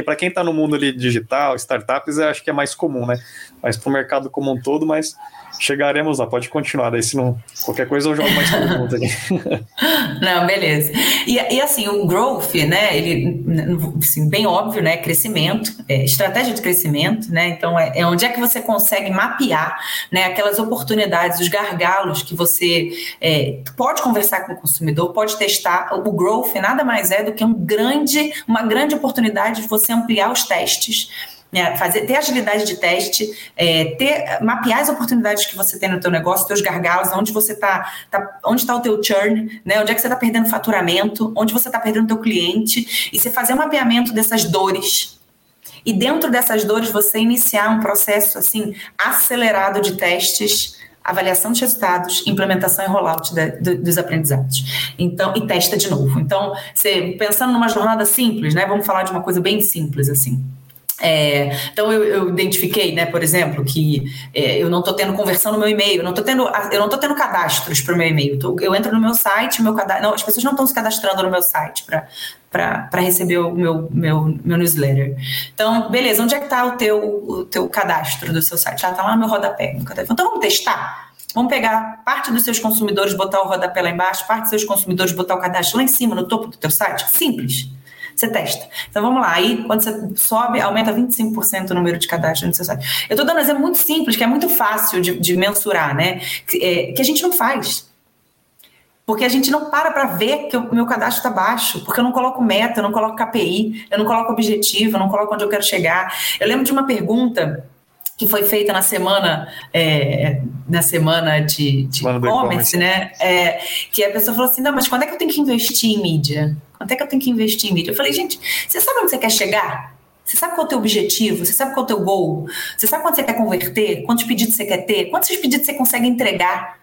para quem está no mundo ali digital, startups, acho que é mais comum, né? Mas para o mercado como um todo, mas chegaremos lá, pode continuar, daí se não, qualquer coisa eu jogo mais perguntas aqui. não, beleza. E, e, assim, o growth, né, ele, assim, bem óbvio, né, crescimento, é, estratégia de crescimento, né, então é, é, onde é que você consegue mapear, né, aquelas oportunidades, os gargalos que você é, pode conversar com o consumidor, pode testar, o growth nada mais é do que um grande, uma grande oportunidade de você ampliar os testes, né, fazer, ter agilidade de teste, é, ter, mapear as oportunidades que você tem no teu negócio, teus gargalos, onde você está, tá, onde está o teu churn, né, onde é que você está perdendo faturamento, onde você está perdendo teu cliente, e você fazer um mapeamento dessas dores, e dentro dessas dores você iniciar um processo assim acelerado de testes, avaliação de resultados, implementação e rollout de, de, dos aprendizados. Então, e testa de novo. Então, você pensando numa jornada simples, né? Vamos falar de uma coisa bem simples assim. É, então eu, eu, identifiquei, né, por exemplo, que é, eu não estou tendo conversão no meu e-mail, eu não estou tendo, cadastros para o meu e-mail. eu entro no meu site, meu cadastro, não, as pessoas não estão se cadastrando no meu site para receber o meu, meu, meu newsletter. Então, beleza, onde é que está o teu, o teu cadastro do seu site? Ah, está lá no meu rodapé. Então vamos testar. Vamos pegar parte dos seus consumidores, botar o rodapé lá embaixo, parte dos seus consumidores, botar o cadastro lá em cima, no topo do teu site. Simples você testa. Então vamos lá, aí quando você sobe, aumenta 25% o número de cadastros no seu site. Eu estou dando um exemplo muito simples, que é muito fácil de, de mensurar, né? Que, é, que a gente não faz. Porque a gente não para para ver que o meu cadastro está baixo, porque eu não coloco meta, eu não coloco KPI, eu não coloco objetivo, eu não coloco onde eu quero chegar. Eu lembro de uma pergunta que foi feita na semana é, na semana de, de e-commerce, né? É, que a pessoa falou assim, não, mas quando é que eu tenho que investir em mídia? Quando é que eu tenho que investir em mídia? Eu falei, gente, você sabe onde você quer chegar? Você sabe qual é o teu objetivo? Você sabe qual é o teu goal? Você sabe quanto você quer converter? Quantos pedidos você quer ter? Quantos pedidos você consegue entregar?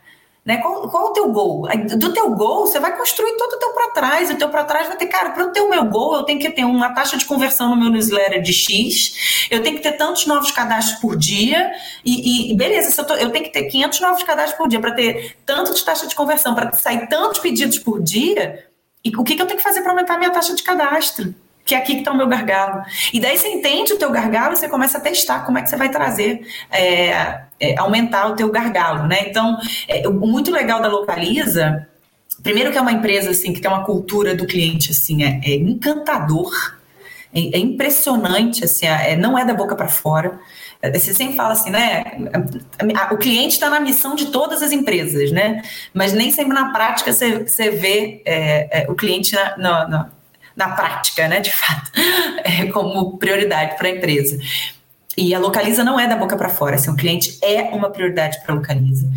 Né? Qual, qual o teu gol? Do teu gol, você vai construir todo o teu para trás. O teu para trás vai ter, cara, para ter o meu gol, eu tenho que ter uma taxa de conversão no meu newsletter de X, eu tenho que ter tantos novos cadastros por dia, e, e beleza, eu, tô, eu, tenho que ter 500 novos cadastros por dia para ter tanto de taxa de conversão, para sair tantos pedidos por dia. E o que, que eu tenho que fazer para aumentar a minha taxa de cadastro? Que é aqui que está o meu gargalo. E daí você entende o teu gargalo e você começa a testar como é que você vai trazer, é, é, aumentar o teu gargalo, né? Então, é, muito legal da Localiza, primeiro que é uma empresa, assim, que tem uma cultura do cliente, assim, é, é encantador, é, é, impressionante, assim, é, não é da boca para fora. Você sempre fala assim, né? O cliente está na missão de todas as empresas, né? Mas nem sempre na prática você, você vê é, é, o cliente na, na, na, prática, né, de fato, é, como prioridade para a empresa. E a Localiza não é da boca para fora, assim, o cliente é uma prioridade para a Localiza.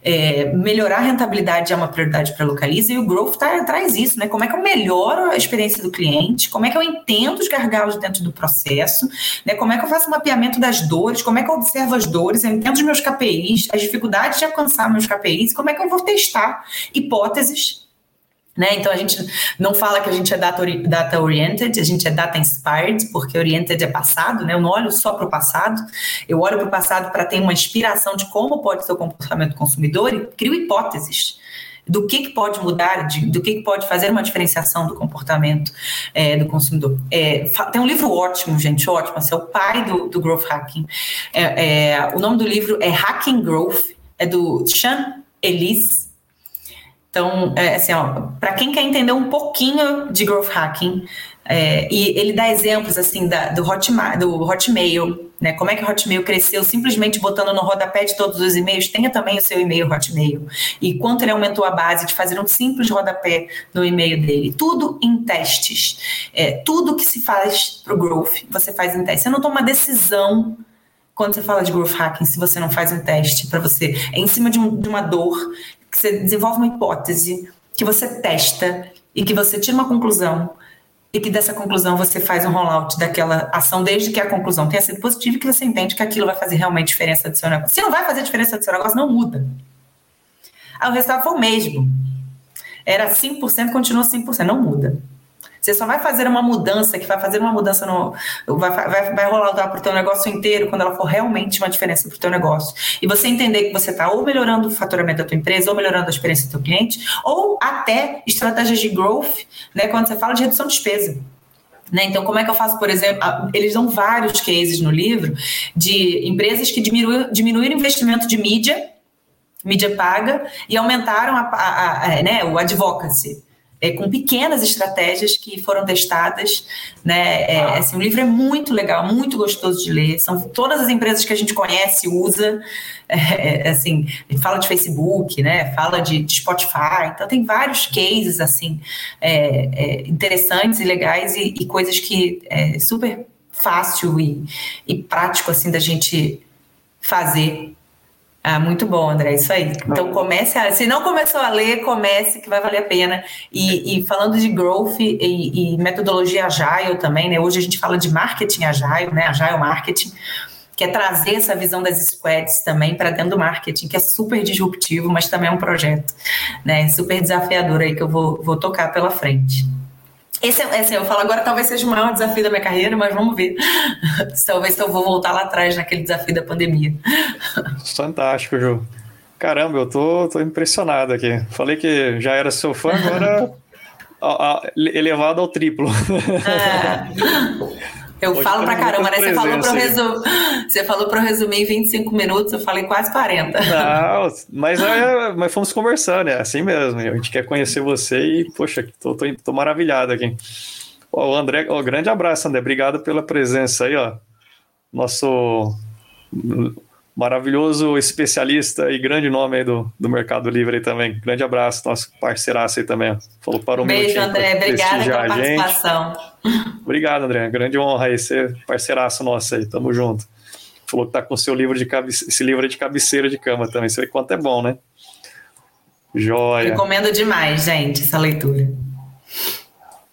É, melhorar a rentabilidade é uma prioridade para a Localiza e o Growth tá, traz isso, né? Como é que eu melhoro a experiência do cliente, como é que eu entendo os gargalos dentro do processo, né? Como é que eu faço o mapeamento das dores, como é que eu observo as dores, eu entendo os meus KPIs, as dificuldades de alcançar meus KPIs, como é que eu vou testar hipóteses né? Então a gente não fala que a gente é data, oriented, a gente é data inspired, porque oriented é passado, né? Eu não olho só para o passado, eu olho para o passado para ter uma inspiração de como pode ser o comportamento do consumidor e crio hipóteses do que, que pode mudar, de, do que, que pode fazer uma diferenciação do comportamento é, do consumidor. É, tem um livro ótimo, gente, ótimo, assim, é o pai do, do growth hacking. É, é o nome do livro é Hacking Growth, é do Sean Ellis, então, é, assim, para quem quer entender um pouquinho de growth hacking, é, e ele dá exemplos assim da, do, Hotmail, do Hotmail, né? Como é que o Hotmail cresceu simplesmente botando no rodapé de todos os e-mails, tenha também o seu e-mail Hotmail. E quanto ele aumentou a base de fazer um simples rodapé no e-mail dele. Tudo em testes. É, tudo que se faz para o growth, você faz em teste. Você não toma decisão quando você fala de growth hacking, se você não faz um teste para você. É em cima de, um, de uma dor que você desenvolve uma hipótese, que você testa e que você tira uma conclusão e que dessa conclusão você faz um rollout daquela ação desde que a conclusão tenha sido positiva e que você entende que aquilo vai fazer realmente diferença do seu negócio. Se não vai fazer diferença do seu negócio, não muda. Aí o resultado foi o mesmo. Era 5%, continua 5%, não muda. Você só vai fazer uma mudança, que vai fazer uma mudança no. Vai, vai, vai rolar para o teu negócio inteiro quando ela for realmente uma diferença para o teu negócio. E você entender que você está ou melhorando o faturamento da tua empresa, ou melhorando a experiência do teu cliente, ou até estratégias de growth, né? Quando você fala de redução de despesa. Né? Então, como é que eu faço, por exemplo? Eles dão vários cases no livro de empresas que diminuíram, diminuíram o investimento de mídia, mídia paga, e aumentaram a, a, a, né, o advocacy é, com pequenas estratégias que foram testadas. Né? É, assim, o livro é muito legal, muito gostoso de ler. São todas as empresas que a gente conhece, usa. É, é assim, fala de Facebook, né? fala de, de, Spotify. Então, tem vários cases assim é, é, interessantes e legais e, e coisas que é super fácil e, e prático assim da gente fazer ah, muito bom, André, isso aí. Então comece a, se não começou a ler, comece que vai valer a pena. E, e falando de growth e, e, metodologia agile também, né? Hoje a gente fala de marketing agile, né? Agile marketing, que é trazer essa visão das squads também para dentro do marketing, que é super disruptivo, mas também é um projeto, né? Super desafiador aí que eu vou, vou tocar pela frente. Esse, é, assim, eu falo agora talvez seja o maior desafio da minha carreira, mas vamos ver. talvez eu vou voltar lá atrás naquele desafio da pandemia. Fantástico, Ju. Caramba, eu tô, tô impressionado aqui. Falei que já era seu fã, agora elevado ao triplo. É. Eu Hoje falo pra caramba, né? Você falou, pra resum... você falou pra eu resumir em 25 minutos, eu falei quase 40. Não, mas, é, mas fomos conversando, é assim mesmo. A gente quer conhecer você e, poxa, tô, tô, tô maravilhado aqui. Ó, o André, ó, grande abraço, André. Obrigado pela presença aí, ó. Nosso maravilhoso especialista e grande nome aí do, do Mercado Livre aí também. Grande abraço, nosso parceiraço aí também. Falou para o Beijo, André. Obrigada pela participação. Obrigado, André. Grande honra aí ser parceiraço nosso aí. Tamo junto. Falou que tá com seu livro de cabeceira, esse livro de cabeceira de cama também. Você vê quanto é bom, né? Joia. Recomendo demais, gente, essa leitura.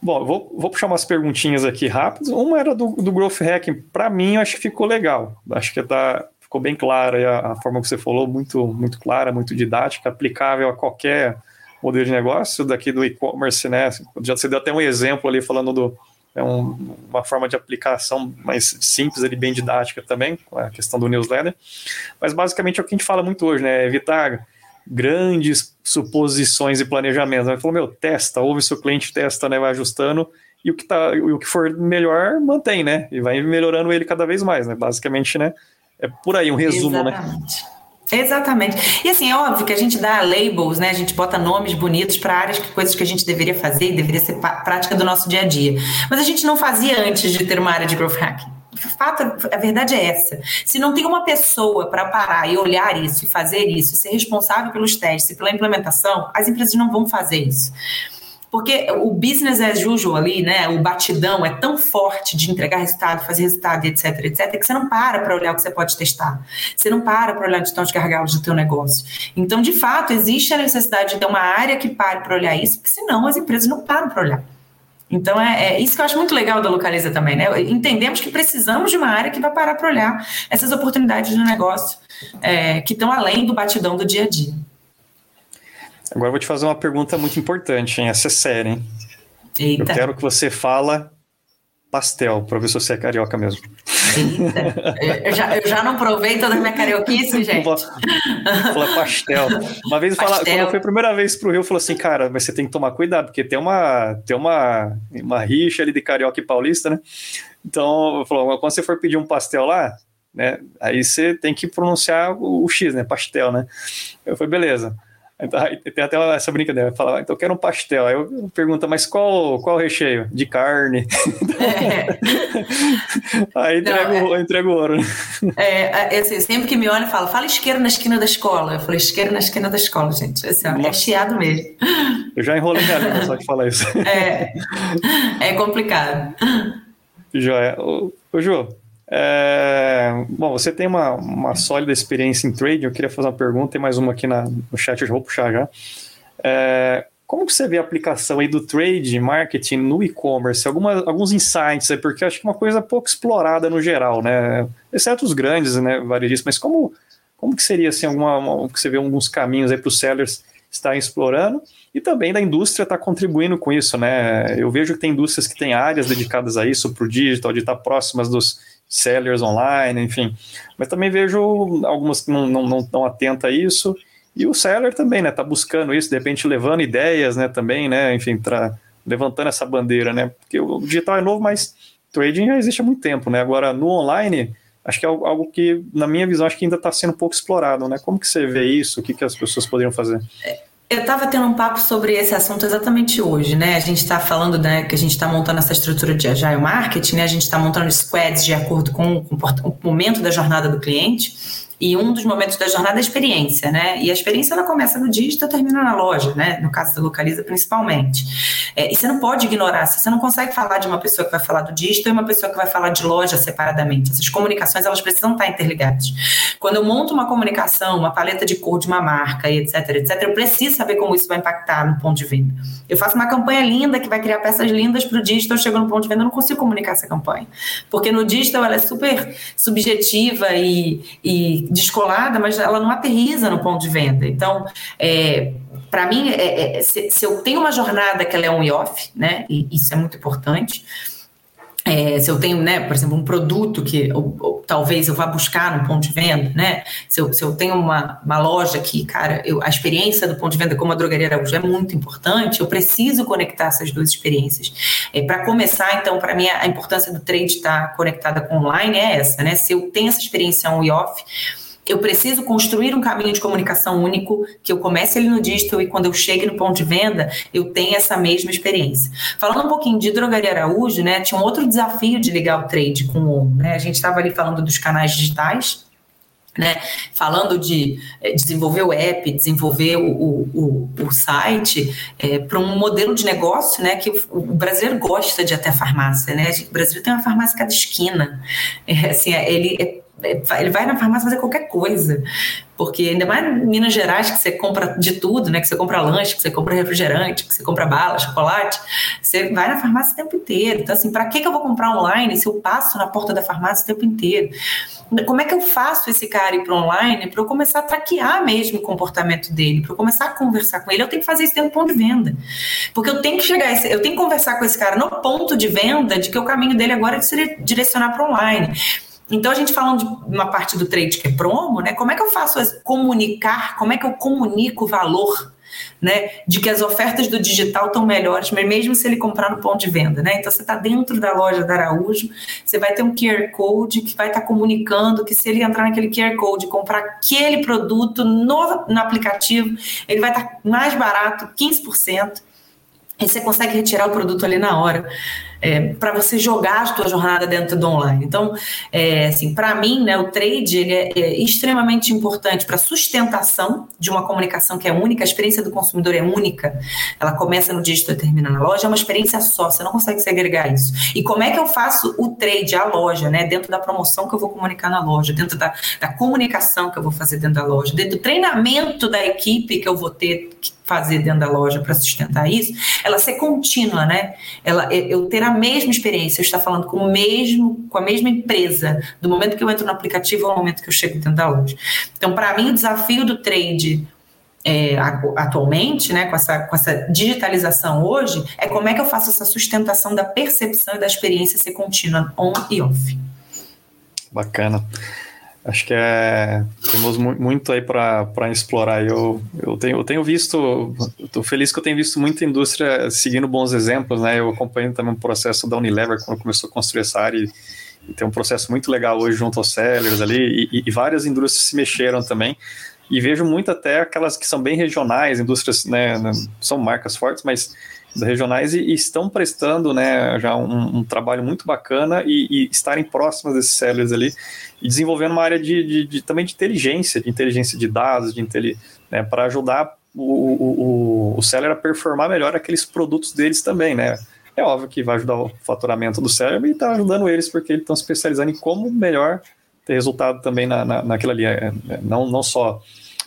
Bom, vou, vou puxar umas perguntinhas aqui rápidas. Uma era do, do Growth Hacking. Para mim, eu acho que ficou legal. Acho que tá, ficou bem clara a, a, forma que você falou, muito, muito clara, muito didática, aplicável a qualquer modelo de negócio daqui do e-commerce, né? Já você deu até um exemplo ali falando do é um, uma forma de aplicação mais simples, ali, bem didática também, a questão do newsletter. Mas basicamente é o que a gente fala muito hoje, né? Evitar grandes suposições e planejamentos. Né? Falou, meu, testa, ouve seu cliente, testa, né? Vai ajustando e o que, tá, o que for melhor, mantém, né? E vai melhorando ele cada vez mais, né? Basicamente, né? É por aí um resumo, né? Exatamente. né? Exatamente. E assim, é óbvio que a gente dá labels, né? A gente bota nomes bonitos para áreas, que, coisas que a gente deveria fazer e deveria ser prática do nosso dia a dia. Mas a gente não fazia antes de ter uma área de growth hacking. Fato, a verdade é essa. Se não tem uma pessoa para parar e olhar isso, fazer isso, ser responsável pelos testes e pela implementação, as empresas não vão fazer isso. Porque o business as usual ali, né, o batidão é tão forte de entregar resultado, fazer resultado, etc, etc, que você não para para olhar o que você pode testar. Você não para para olhar onde estão os gargalos do teu negócio. Então, de fato, existe a necessidade de ter uma área que pare para olhar isso, porque senão as empresas não param para olhar. Então, é, é, isso que eu acho muito legal da Localiza também, né? Entendemos que precisamos de uma área que vai parar para olhar essas oportunidades de negócio é, que estão além do batidão do dia a dia. Agora eu vou te fazer uma pergunta muito importante, hein? Essa é séria, hein? Eita. Eu quero que você fala pastel, para ver se você é carioca mesmo. Eita. Eu já, eu já não provei toda a minha carioquice, gente. Fala pastel. Uma vez, pastel. Fala, quando fui a primeira vez pro Rio, falou assim, cara, mas você tem que tomar cuidado, porque tem uma, tem uma, uma rixa ali de carioca e paulista, né? Então, falou, quando você for pedir um pastel lá, né, aí você tem que pronunciar o, o X, né, pastel, né? Eu falei, beleza. Então, tem até essa brincadeira, fala, então eu quero um pastel. Aí eu pergunto, mas qual, qual o recheio? De carne. É. Aí entrego, Não, é... entrego ouro. É, é, assim, sempre que me olha, fala, fala isqueiro na esquina da escola. Eu falei, isqueiro na esquina da escola, gente. Assim, ó, é chiado mesmo. Eu já enrolei minha língua só de falar isso. É, é complicado. Joia. Ô, ô Ju, é, bom, você tem uma, uma sólida experiência em trading. Eu queria fazer uma pergunta, tem mais uma aqui na, no chat, eu já vou puxar já. É, como que você vê a aplicação aí do trade, marketing no e-commerce? Alguns insights aí, porque acho que é uma coisa pouco explorada no geral, né? Exceto os grandes, né, varejistas, mas como, como que seria, assim, alguma, uma, que você vê alguns caminhos aí para os sellers estarem explorando e também da indústria estar tá contribuindo com isso, né? Eu vejo que tem indústrias que têm áreas dedicadas a isso, para o digital, de estar próximas dos sellers online, enfim. Mas também vejo algumas que não, não, não estão atentas a isso. E o seller também, né? Tá buscando isso, de repente levando ideias, né? Também, né? Enfim, tra... levantando essa bandeira, né? Porque o digital é novo, mas trading já existe há muito tempo, né? Agora, no online, acho que é algo que, na minha visão, acho que ainda está sendo um pouco explorado, né? Como que você vê isso? O que, que as pessoas poderiam fazer? Eu estava tendo um papo sobre esse assunto exatamente hoje, né? A gente está falando né, que a gente está montando essa estrutura de agile marketing, né? A gente está montando squads de acordo com o momento da jornada do cliente. E um dos momentos da jornada é a experiência, né? E a experiência ela começa no dígito termina na loja, né? No caso da Localiza, principalmente. É, e você não pode ignorar, você não consegue falar de uma pessoa que vai falar do dígito e uma pessoa que vai falar de loja separadamente. Essas comunicações, elas precisam estar interligadas. Quando eu monto uma comunicação, uma paleta de cor de uma marca, etc, etc, eu preciso saber como isso vai impactar no ponto de venda. Eu faço uma campanha linda que vai criar peças lindas para o digital, eu chego no ponto de venda, eu não consigo comunicar essa campanha. Porque no digital ela é super subjetiva e, e descolada, mas ela não aterriza no ponto de venda. Então, é, para mim, é, é, se, se, eu tenho uma jornada que ela é e off, né, e isso é muito importante, é, se eu tenho, né, por exemplo, um produto que ou, talvez eu vá buscar no ponto de venda, né? Se eu, se eu tenho uma, uma loja que, cara, eu, a experiência do ponto de venda como a drogaria Araújo é muito importante, eu preciso conectar essas duas experiências. É, Para começar, então, para mim, a importância do trade estar conectada com online é essa, né? Se eu tenho essa experiência on e off, eu preciso construir um caminho de comunicação único, que eu comece ele no digital e quando eu chegue no ponto de venda, eu tenha essa mesma experiência. Falando um pouquinho de Drogaria Araújo, né, tinha um outro desafio de ligar o trade com o né? A gente estava ali falando dos canais digitais, né, falando de é, desenvolver o app, desenvolver o, o, o, site é, para um modelo de negócio né, que o, o, brasileiro gosta de até farmácia. Né? O Brasil tem uma farmácia cada esquina. É, assim, ele é ele vai na farmácia fazer qualquer coisa. Porque ainda mais em Minas Gerais, que você compra de tudo, né? Que você compra lanche, que você compra refrigerante, que você compra bala, chocolate. Você vai na farmácia o tempo inteiro. Então, assim, para que, que eu vou comprar online se eu passo na porta da farmácia o tempo inteiro? Como é que eu faço esse cara ir para online para eu começar a traquear mesmo o comportamento dele, para eu começar a conversar com ele? Eu tenho que fazer isso dentro do ponto de venda. Porque eu tenho que chegar, eu tenho que conversar com esse cara no ponto de venda de que o caminho dele agora é de se direcionar para online. Então, a gente falando de uma parte do trade que é promo, né? Como é que eu faço comunicar, como é que eu comunico o valor né, de que as ofertas do digital estão melhores, mesmo se ele comprar no ponto de venda, né? Então você está dentro da loja da Araújo, você vai ter um QR Code que vai estar tá comunicando que se ele entrar naquele QR Code e comprar aquele produto no, no aplicativo, ele vai estar tá mais barato, 15%. E você consegue retirar o produto ali na hora é, para você jogar a sua jornada dentro do online. Então, é, assim, para mim, né, o trade ele é, é extremamente importante para a sustentação de uma comunicação que é única, a experiência do consumidor é única. Ela começa no digital e termina na loja, é uma experiência só, você não consegue segregar isso. E como é que eu faço o trade, a loja, né, dentro da promoção que eu vou comunicar na loja, dentro da, da comunicação que eu vou fazer dentro da loja, dentro do treinamento da equipe que eu vou ter que fazer dentro da loja para sustentar isso, ela ser contínua, né? Ela, eu ter a mesma experiência, eu estar falando com o mesmo, com a mesma empresa, do momento que eu entro no aplicativo ao momento que eu chego dentro da loja. Então, para mim, o desafio do trade é, atualmente, né, com essa, com essa digitalização hoje, é como é que eu faço essa sustentação da percepção e da experiência ser contínua on e off. Bacana. Acho que é, temos muito aí para explorar. Eu, eu, tenho, eu tenho visto, estou feliz que eu tenho visto muita indústria seguindo bons exemplos, né? Eu acompanho também o processo da Unilever quando começou a construir essa área e, e tem um processo muito legal hoje junto aos sellers ali e, e, várias indústrias se mexeram também. E vejo muito até aquelas que são bem regionais, indústrias, né? São marcas fortes, mas regionais e, e, estão prestando né, já um, um trabalho muito bacana e, e, estarem próximas desses sellers ali e desenvolvendo uma área de, de, de também de inteligência, de inteligência de dados, de né, para ajudar o, o, o, seller a performar melhor aqueles produtos deles também, né? É óbvio que vai ajudar o faturamento do seller e está ajudando eles porque eles estão se especializando em como melhor ter resultado também na, na, naquela ali. É, é, não, não só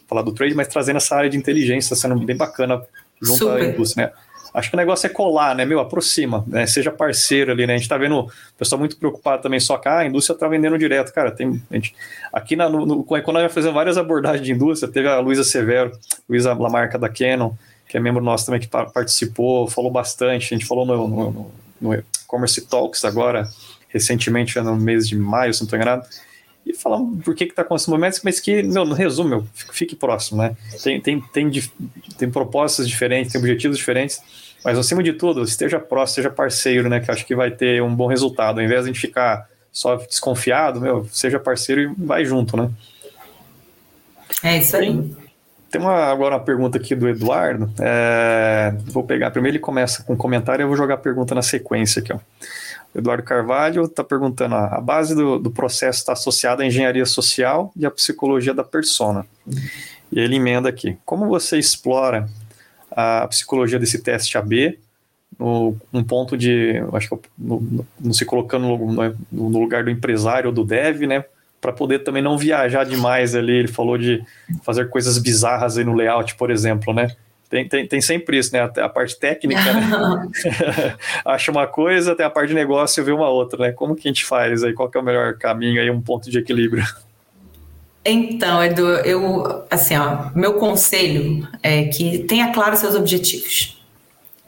falar do trade, mas trazendo essa área de inteligência, sendo bem bacana junto Super. à indústria, né? Acho que o negócio é colar, né? Meu, aproxima, né? Seja parceiro ali, né? A gente tá vendo o pessoal muito preocupado também, só que ah, a indústria tá vendendo direto. Cara, tem. Gente, aqui na, no, no, quando nós fazendo várias abordagens de indústria, teve a Luísa Severo, Luísa Lamarca da Canon, que é membro nosso também que participou, falou bastante. A gente falou no, no, no Commerce Talks agora, recentemente, no mês de maio, se não estou enganado e falar por que está com esses movimentos, mas que, meu, no resumo, meu, fique próximo, né? Tem, tem, tem, tem propósitos diferentes, tem objetivos diferentes, mas acima de tudo, esteja próximo, seja parceiro, né? Que acho que vai ter um bom resultado. Ao invés de a gente ficar só desconfiado, meu, seja parceiro e vai junto, né? É isso aí. Tem, tem uma, agora uma pergunta aqui do Eduardo. É, vou pegar. Primeiro ele começa com um comentário e eu vou jogar a pergunta na sequência aqui, ó. Eduardo Carvalho está perguntando: ó, a base do, do processo está associada à engenharia social e à psicologia da persona. E ele emenda aqui: como você explora a psicologia desse teste AB no, um ponto de, acho que no, se colocando no, no, lugar do empresário ou do dev, né? Para poder também não viajar demais ali. Ele falou de fazer coisas bizarras aí no layout, por exemplo, né? Tem, tem, tem sempre isso, né? Até a parte técnica, né? Acha uma coisa, até a parte de negócio vê uma outra, né? Como que a gente faz aí? Qual que é o melhor caminho aí, um ponto de equilíbrio? Então, Edu, eu, assim, ó, meu conselho é que tenha claro seus objetivos.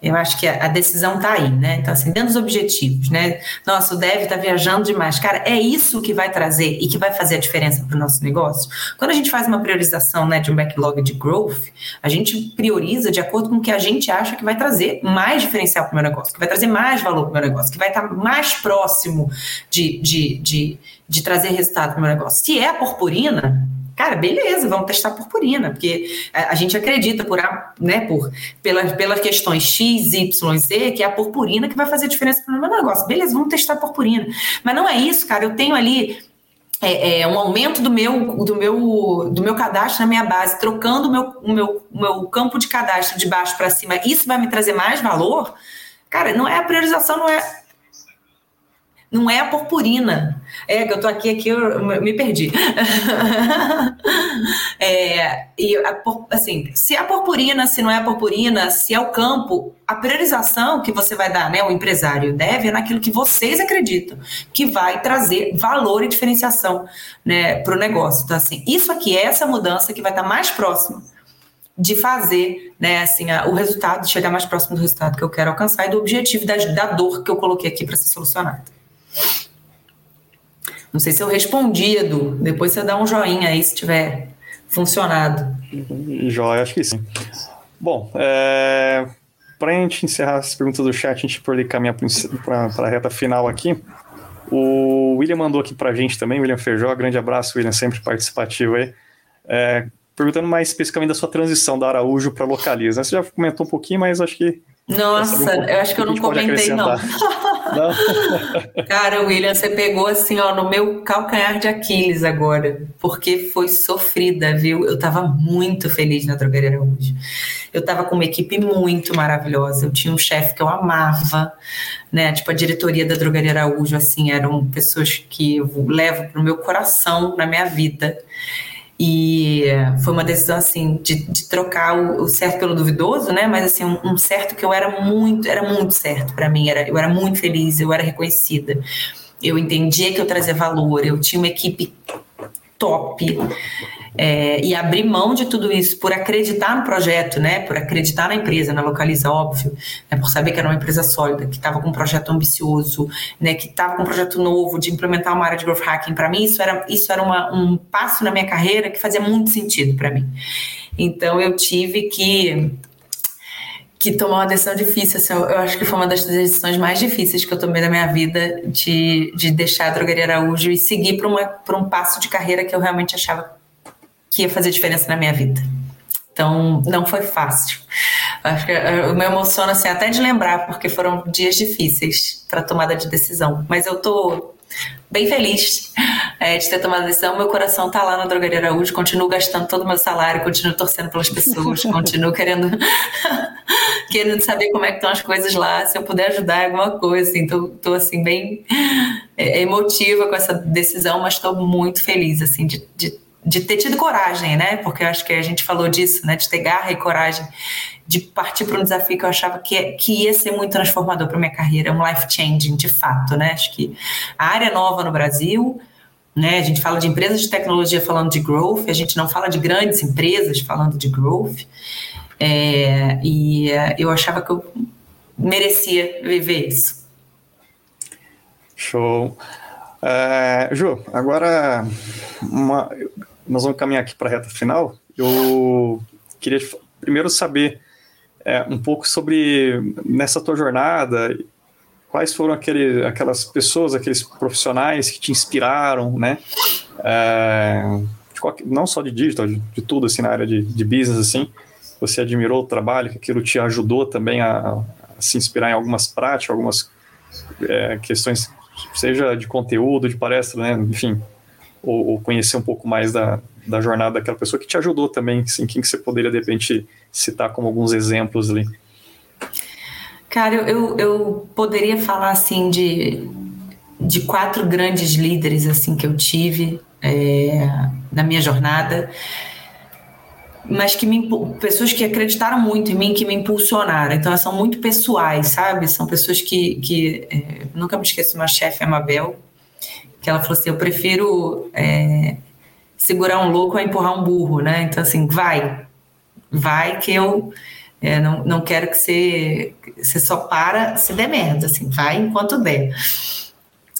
Eu acho que a, decisão está aí, né? Então, assim, dentro dos objetivos, né? Nossa, o dev está viajando demais. Cara, é isso que vai trazer e que vai fazer a diferença para o nosso negócio? Quando a gente faz uma priorização né, de um backlog de growth, a gente prioriza de acordo com o que a gente acha que vai trazer mais diferencial para o meu negócio, que vai trazer mais valor para o meu negócio, que vai estar tá mais próximo de, de, de, de trazer resultado para o meu negócio. Se é a purpurina, Cara, beleza, vamos testar purpurina, porque a, gente acredita por, né, por pelas, pelas questões X, Y, Z, que é a purpurina que vai fazer diferença para o meu negócio. Beleza, vamos testar purpurina. Mas não é isso, cara. Eu tenho ali é, é, um aumento do meu, do, meu, do meu cadastro na minha base, trocando o meu, o meu, o meu campo de cadastro de baixo para cima, isso vai me trazer mais valor? Cara, não é a priorização, não é não é a purpurina. É que eu tô aqui, aqui eu me perdi. é, e a, assim, se é a purpurina, se não é a purpurina, se é o campo, a priorização que você vai dar, né, o empresário deve é naquilo que vocês acreditam, que vai trazer valor e diferenciação, né, para o negócio. Então, assim, isso aqui é essa mudança que vai estar mais próximo de fazer, né, assim, a, o resultado, chegar mais próximo do resultado que eu quero alcançar e do objetivo da, da dor que eu coloquei aqui para ser solucionada. Não sei se eu respondi, Edu. Depois você dá um joinha aí se tiver funcionado. Joia, acho que sim. Bom, é, para a gente encerrar as perguntas do chat, a gente poder caminhar para a reta final aqui. O William mandou aqui para a gente também, William Feijó. Grande abraço, William, sempre participativo aí. É, perguntando mais especificamente da sua transição da Araújo para Localiza. Você já comentou um pouquinho, mas acho que. Nossa, eu acho que eu não comentei, não. não. Cara, William, você pegou assim, ó, no meu calcanhar de Aquiles agora, porque foi sofrida, viu? Eu tava muito feliz na Drogaria Araújo. Eu tava com uma equipe muito maravilhosa. Eu tinha um chefe que eu amava, né? Tipo, a diretoria da Drogaria Araújo, assim, eram pessoas que eu levo pro meu coração, na minha vida. E foi uma decisão assim de, de trocar o, o, certo pelo duvidoso, né? Mas assim um, um, certo que eu era muito, era muito certo para mim. Era, eu era muito feliz, eu era reconhecida. Eu entendia que eu trazia valor. Eu tinha uma equipe top. É, e abrir mão de tudo isso por acreditar no projeto, né? Por acreditar na empresa, na Localiza, óbvio, né, por saber que era uma empresa sólida, que estava com um projeto ambicioso, né? Que estava com um projeto novo de implementar uma área de growth hacking. Para mim, isso era, isso era uma, um passo na minha carreira que fazia muito sentido para mim. Então, eu tive que que tomar uma decisão difícil. Assim, eu, acho que foi uma das decisões mais difíceis que eu tomei da minha vida de, de deixar a Drogaria Araújo e seguir para um passo de carreira que eu realmente achava que ia fazer diferença na minha vida. Então, não foi fácil. Acho que eh, eu me emociono assim, até de lembrar, porque foram dias difíceis para tomada de decisão. Mas eu tô bem feliz é, de ter tomado a decisão. Meu coração está lá na Drogaria Araújo, continuo gastando todo o meu salário, continuo torcendo pelas pessoas, continuo querendo, querendo saber como é que estão as coisas lá, se eu puder ajudar alguma coisa. Assim, tô, tô assim, bem é, emotiva com essa decisão, mas estou muito feliz assim, de, de de ter tido coragem, né? Porque acho que a gente falou disso, né? De ter garra e coragem de partir para um desafio que eu achava que, que ia ser muito transformador para minha carreira, um life changing, de fato, né? Acho que a área nova no Brasil, né? A gente fala de empresas de tecnologia falando de growth, a gente não fala de grandes empresas falando de growth. É, e é, eu achava que eu merecia viver isso. Show. É, Ju, agora uma, nós vamos caminhar aqui para a reta final. Eu queria primeiro saber é, um pouco sobre nessa tua jornada, quais foram aquele, aquelas pessoas, aqueles profissionais que te inspiraram, né? É, qualquer, não só de digital, de, de, tudo assim na área de, de business assim. Você admirou o trabalho, que aquilo te ajudou também a, a se inspirar em algumas práticas, algumas é, questões seja de conteúdo, de palestra, né? enfim, ou, ou, conhecer um pouco mais da, da jornada daquela pessoa que te ajudou também, assim, quem que você poderia, de repente, citar como alguns exemplos ali? Cara, eu, eu poderia falar, assim, de, de quatro grandes líderes, assim, que eu tive é, na minha jornada, mas que me pessoas que acreditaram muito em mim, que me impulsionaram. Então, elas são muito pessoais, sabe? São pessoas que, que é, nunca me esqueço uma chefe, a Mabel, que ela falou assim: eu prefiro é, segurar um louco a empurrar um burro, né? Então, assim, vai, vai que eu é, não, não quero que você, você só para se der merda, assim, vai enquanto der.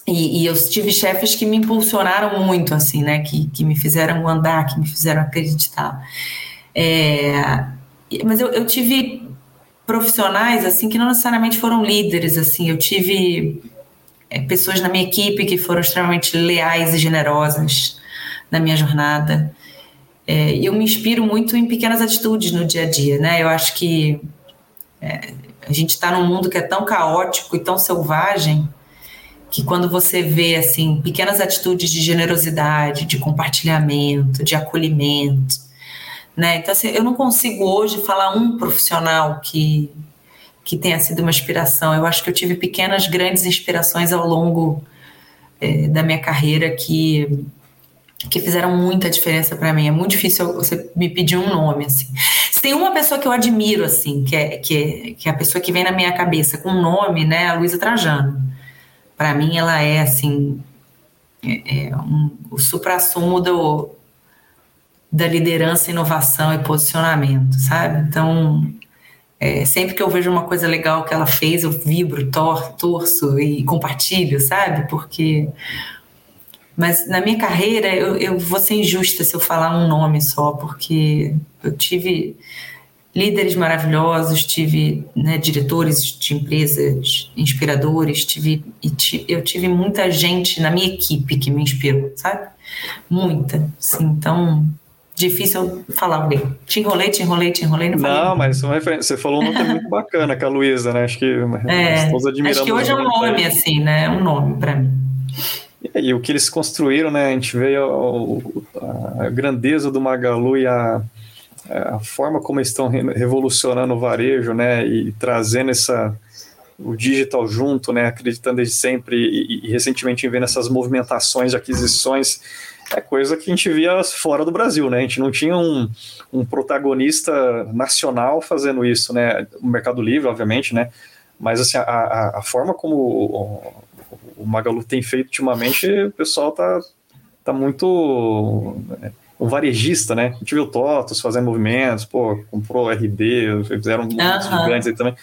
E, e, eu tive chefes que me impulsionaram muito, assim, né? Que, que me fizeram andar, que me fizeram acreditar. É, mas eu, eu, tive profissionais assim que não necessariamente foram líderes assim eu tive pessoas na minha equipe que foram extremamente leais e generosas na minha jornada é, eu me inspiro muito em pequenas atitudes no dia a dia né eu acho que é, a gente está num mundo que é tão caótico e tão selvagem que quando você vê assim pequenas atitudes de generosidade de compartilhamento de acolhimento né? Então, assim, eu não consigo hoje falar um profissional que, que tenha sido uma inspiração. Eu acho que eu tive pequenas, grandes inspirações ao longo é, da minha carreira que, que fizeram muita diferença para mim. É muito difícil você me pedir um nome, assim. Se tem uma pessoa que eu admiro, assim, que é, que é, que é a pessoa que vem na minha cabeça com um nome, né? A Luísa Trajano. Para mim, ela é, assim, é, é um, o supra-sumo do da liderança, inovação e posicionamento, sabe? Então, é, sempre que eu vejo uma coisa legal que ela fez, eu vibro, tor torço e compartilho, sabe? Porque. Mas na minha carreira, eu, eu vou ser injusta se eu falar um nome só, porque eu tive líderes maravilhosos, tive né, diretores de empresas inspiradores, tive, eu tive muita gente na minha equipe que me inspirou, sabe? Muita. Sim, então, difícil falar alguém. Te enrolei, te enrolei, te enrolei. Não, não mas uma referência. Você falou um nome muito bacana com a Luísa, né? Acho que é, acho que hoje é um nome, assim, né? É um nome para mim. E o que eles construíram, né? A gente vê a, a grandeza do Magalu e a, a forma como eles estão revolucionando o varejo, né? E trazendo essa o digital junto, né? Acreditando desde sempre e, e recentemente vendo essas movimentações de aquisições é coisa que a gente via fora do Brasil, né? A gente não tinha um, um protagonista nacional fazendo isso, né? O Mercado Livre, obviamente, né? Mas assim, a, a, a forma como o, o, Magalu tem feito ultimamente, o pessoal tá, tá muito. Né? Um varejista, né? A gente viu o TOTOS fazendo movimentos, pô, comprou RD, fizeram uns uhum. gigantes aí também.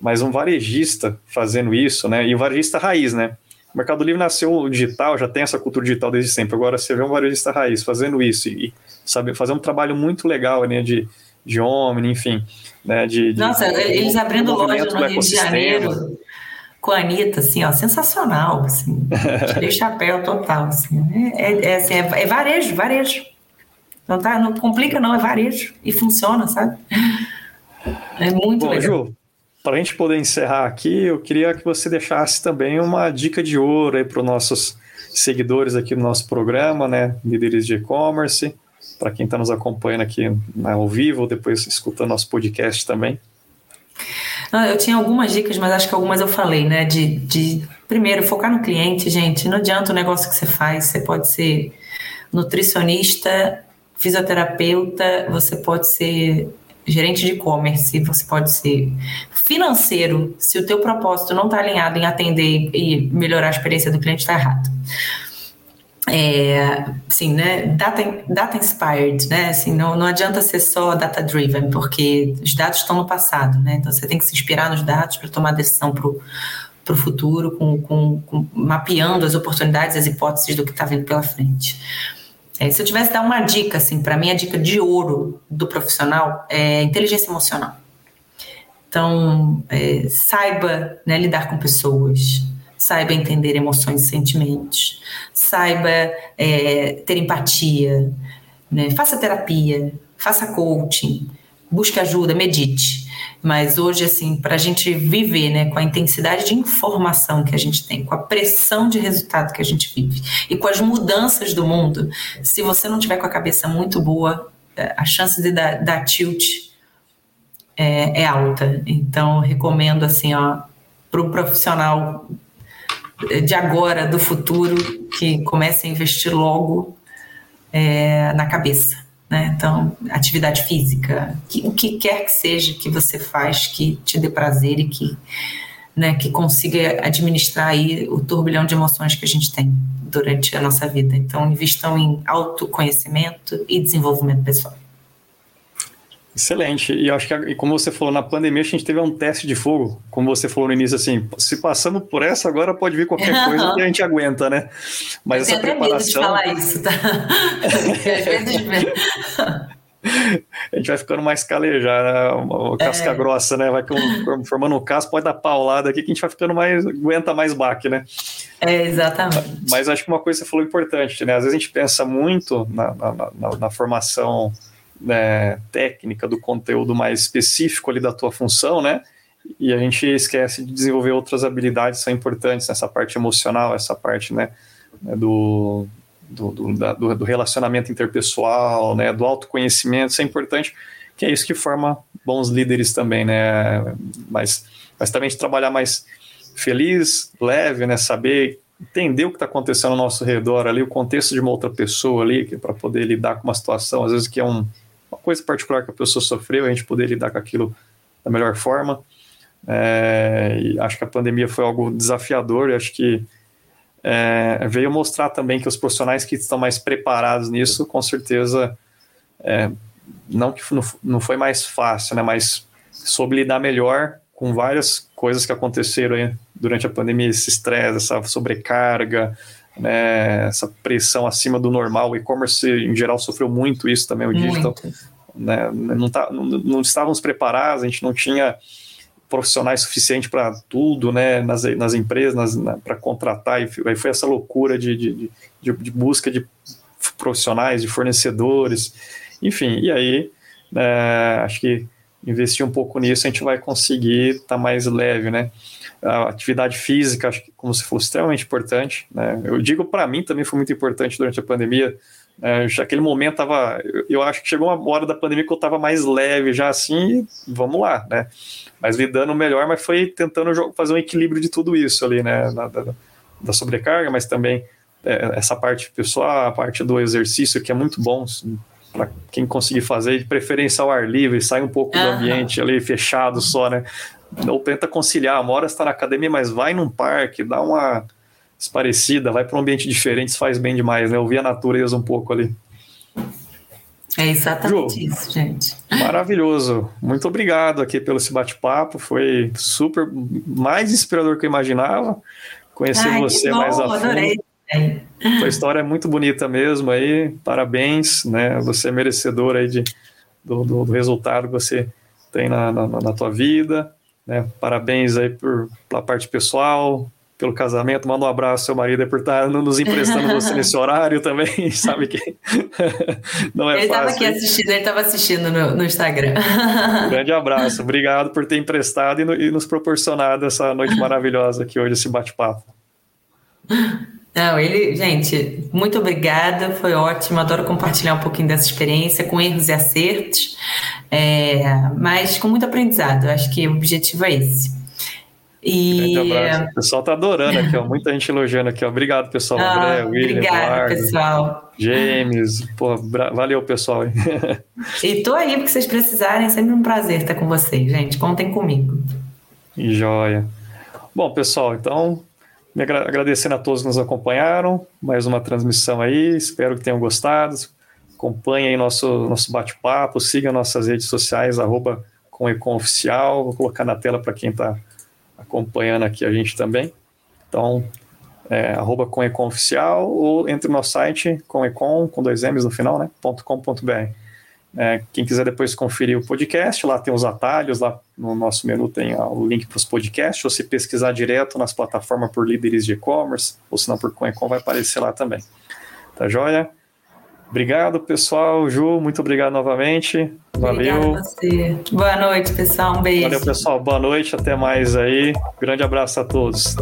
Mas um varejista fazendo isso, né? E o varejista raiz, né? O Mercado Livre nasceu digital, já tem essa cultura digital desde sempre. Agora você vê um varejista raiz fazendo isso e, sabe, fazer um trabalho muito legal né, de, de homem, enfim. Né, de, Nossa, de, eles abrindo loja no Rio de Janeiro com a Anitta, assim, ó, sensacional, assim. Tirei chapéu total, assim. É, é, é, assim, é, é varejo, varejo. Não, tá, não complica não, é varejo. E funciona, sabe? É muito Bom, legal. Ju, para a gente poder encerrar aqui, eu queria que você deixasse também uma dica de ouro aí para os nossos seguidores aqui no nosso programa, né? Líderes de e-commerce, para quem está nos acompanhando aqui né, ao vivo, ou depois escutando nosso podcast também. Não, eu tinha algumas dicas, mas acho que algumas eu falei, né? De, de primeiro focar no cliente, gente. Não adianta o negócio que você faz, você pode ser nutricionista, fisioterapeuta, você pode ser gerente de e-commerce, você pode ser financeiro, se o teu propósito não está alinhado em atender e melhorar a experiência do cliente, está errado. É, assim, né, data, data inspired, né, assim, não, não adianta ser só data driven, porque os dados estão no passado, né, então você tem que se inspirar nos dados para tomar decisão para o futuro, com, com, com, mapeando as oportunidades, as hipóteses do que está vindo pela frente. É, se eu tivesse dar uma dica, assim, para mim a dica de ouro do profissional é inteligência emocional. Então, é, saiba né, lidar com pessoas, saiba entender emoções e sentimentos, saiba é, ter empatia, né, faça terapia, faça coaching, busque ajuda, medite. Mas hoje, assim, para a gente viver né, com a intensidade de informação que a gente tem, com a pressão de resultado que a gente vive e com as mudanças do mundo, se você não tiver com a cabeça muito boa, é, a chance de dar, dar tilt é, é, alta. Então, recomendo, assim, ó, para o profissional de agora, do futuro, que comece a investir logo é, na cabeça né? Então, atividade física, que, o que quer que seja que você faz que te dê prazer e que, né, que consiga administrar aí o turbilhão de emoções que a gente tem durante a nossa vida. Então, invistam em autoconhecimento e desenvolvimento pessoal. Excelente. E acho que, e como você falou, na pandemia a gente teve um teste de fogo. Como você falou no início, assim, se passamos por essa, agora pode vir qualquer coisa que a gente aguenta, né? Mas Eu essa preparação. Medo de falar isso, tá? a gente vai ficando mais calejado, né? uma casca é. grossa, né? Vai formando um casco, pode dar paulada aqui que a gente vai ficando mais, aguenta mais baque, né? É, exatamente. Mas acho que uma coisa que você falou importante, né? Às vezes a gente pensa muito na, na, na, na formação né, técnica do conteúdo mais específico ali da tua função, né? E a gente esquece de desenvolver outras habilidades que são importantes nessa parte emocional, essa parte, né, né do, do, do, da, do, relacionamento interpessoal, né, do autoconhecimento, isso é importante, que é isso que forma bons líderes também, né, mas, mas também de trabalhar mais feliz, leve, né, saber entender o que está acontecendo ao nosso redor ali, o contexto de uma outra pessoa ali, para poder lidar com uma situação, às vezes que é um, uma coisa particular que a pessoa sofreu, a gente poder lidar com aquilo da melhor forma. É, e acho que a pandemia foi algo desafiador, e acho que é, veio mostrar também que os profissionais que estão mais preparados nisso, com certeza, é, não que não, foi mais fácil, né, mas soube lidar melhor com várias coisas que aconteceram durante a pandemia, esse estresse, essa sobrecarga, né, essa pressão acima do normal. O e-commerce, em geral, sofreu muito isso também, o digital. Né, não, tá, não, não, estávamos preparados, a gente não tinha profissionais suficientes para tudo, né, nas, nas empresas, para contratar, e aí foi essa loucura de, de, de, de, busca de profissionais, de fornecedores, enfim, e aí né, acho que investir um pouco nisso a gente vai conseguir estar tá mais leve, né, a atividade física, acho que, como você falou, extremamente importante. Né? Eu digo para mim também foi muito importante durante a pandemia. É, aquele momento tava, eu, eu, acho que chegou uma hora da pandemia que eu estava mais leve já assim, vamos lá, né? Mas lidando melhor, mas foi tentando fazer um equilíbrio de tudo isso ali, né? Da, da, da sobrecarga, mas também é, essa parte pessoal, a parte do exercício que é muito bom assim, para quem conseguir fazer, de preferência ao ar livre, sai um pouco do ambiente ali fechado só, né? Ou tenta conciliar. Uma hora está na academia, mas vai num parque, dá uma esparecida, vai para um ambiente diferente, isso faz bem demais, né? Ouvir a natureza um pouco ali. É exatamente Ju, isso, gente. Maravilhoso. Muito obrigado aqui pelo esse bate-papo. Foi super mais inspirador que eu imaginava. Conhecer Ai, você bom, mais a fundo. Adorei. Sua história é muito bonita mesmo aí. Parabéns, né? Você é merecedor aí de, do, do, do resultado que você tem na, na, na tua vida. Né? Parabéns aí por, pela parte pessoal, pelo casamento. Manda um abraço ao seu marido por estar nos emprestando você nesse horário também. Sabe que não é ele fácil. Ele estava aqui assistindo, ele estava assistindo no, no Instagram. grande abraço. Obrigado por ter emprestado e, no, e nos proporcionado essa noite maravilhosa aqui hoje, esse bate-papo. Não, ele, gente, muito obrigada, foi ótimo. Adoro compartilhar um pouquinho dessa experiência com erros e acertos, é, mas com muito aprendizado. Acho que o objetivo é esse. E... O pessoal tá adorando aqui, ó. Muita gente elogiando aqui, ó. Obrigado, pessoal. Ah, André, William, obrigada, Eduardo, pessoal. James. Pô, valeu, pessoal. e tô aí porque vocês precisarem. É sempre um prazer estar com vocês, gente. Contem comigo. Joia. Bom, pessoal, então, me agradecendo a todos que nos acompanharam. Mais uma transmissão aí. Espero que tenham gostado. Acompanhe aí nosso, nosso bate-papo. Siga nossas redes sociais, arroba com Oficial. Vou colocar na tela para quem está acompanhando aqui a gente também. Então, é, arroba Conecon Oficial ou entre no nosso site, conecon, com dois M's no final, né, .com.br. É, quem quiser depois conferir o podcast, lá tem os atalhos, lá no nosso menu tem ó, o link para os podcasts, ou se pesquisar direto nas plataformas por líderes de e-commerce, ou se não por Conecon, vai aparecer lá também. Tá joia? Obrigado, pessoal. Ju, muito obrigado novamente. Valeu. Obrigada a você. Boa noite, pessoal. Um beijo. Valeu, pessoal. Boa noite. Até mais aí. Grande abraço a todos.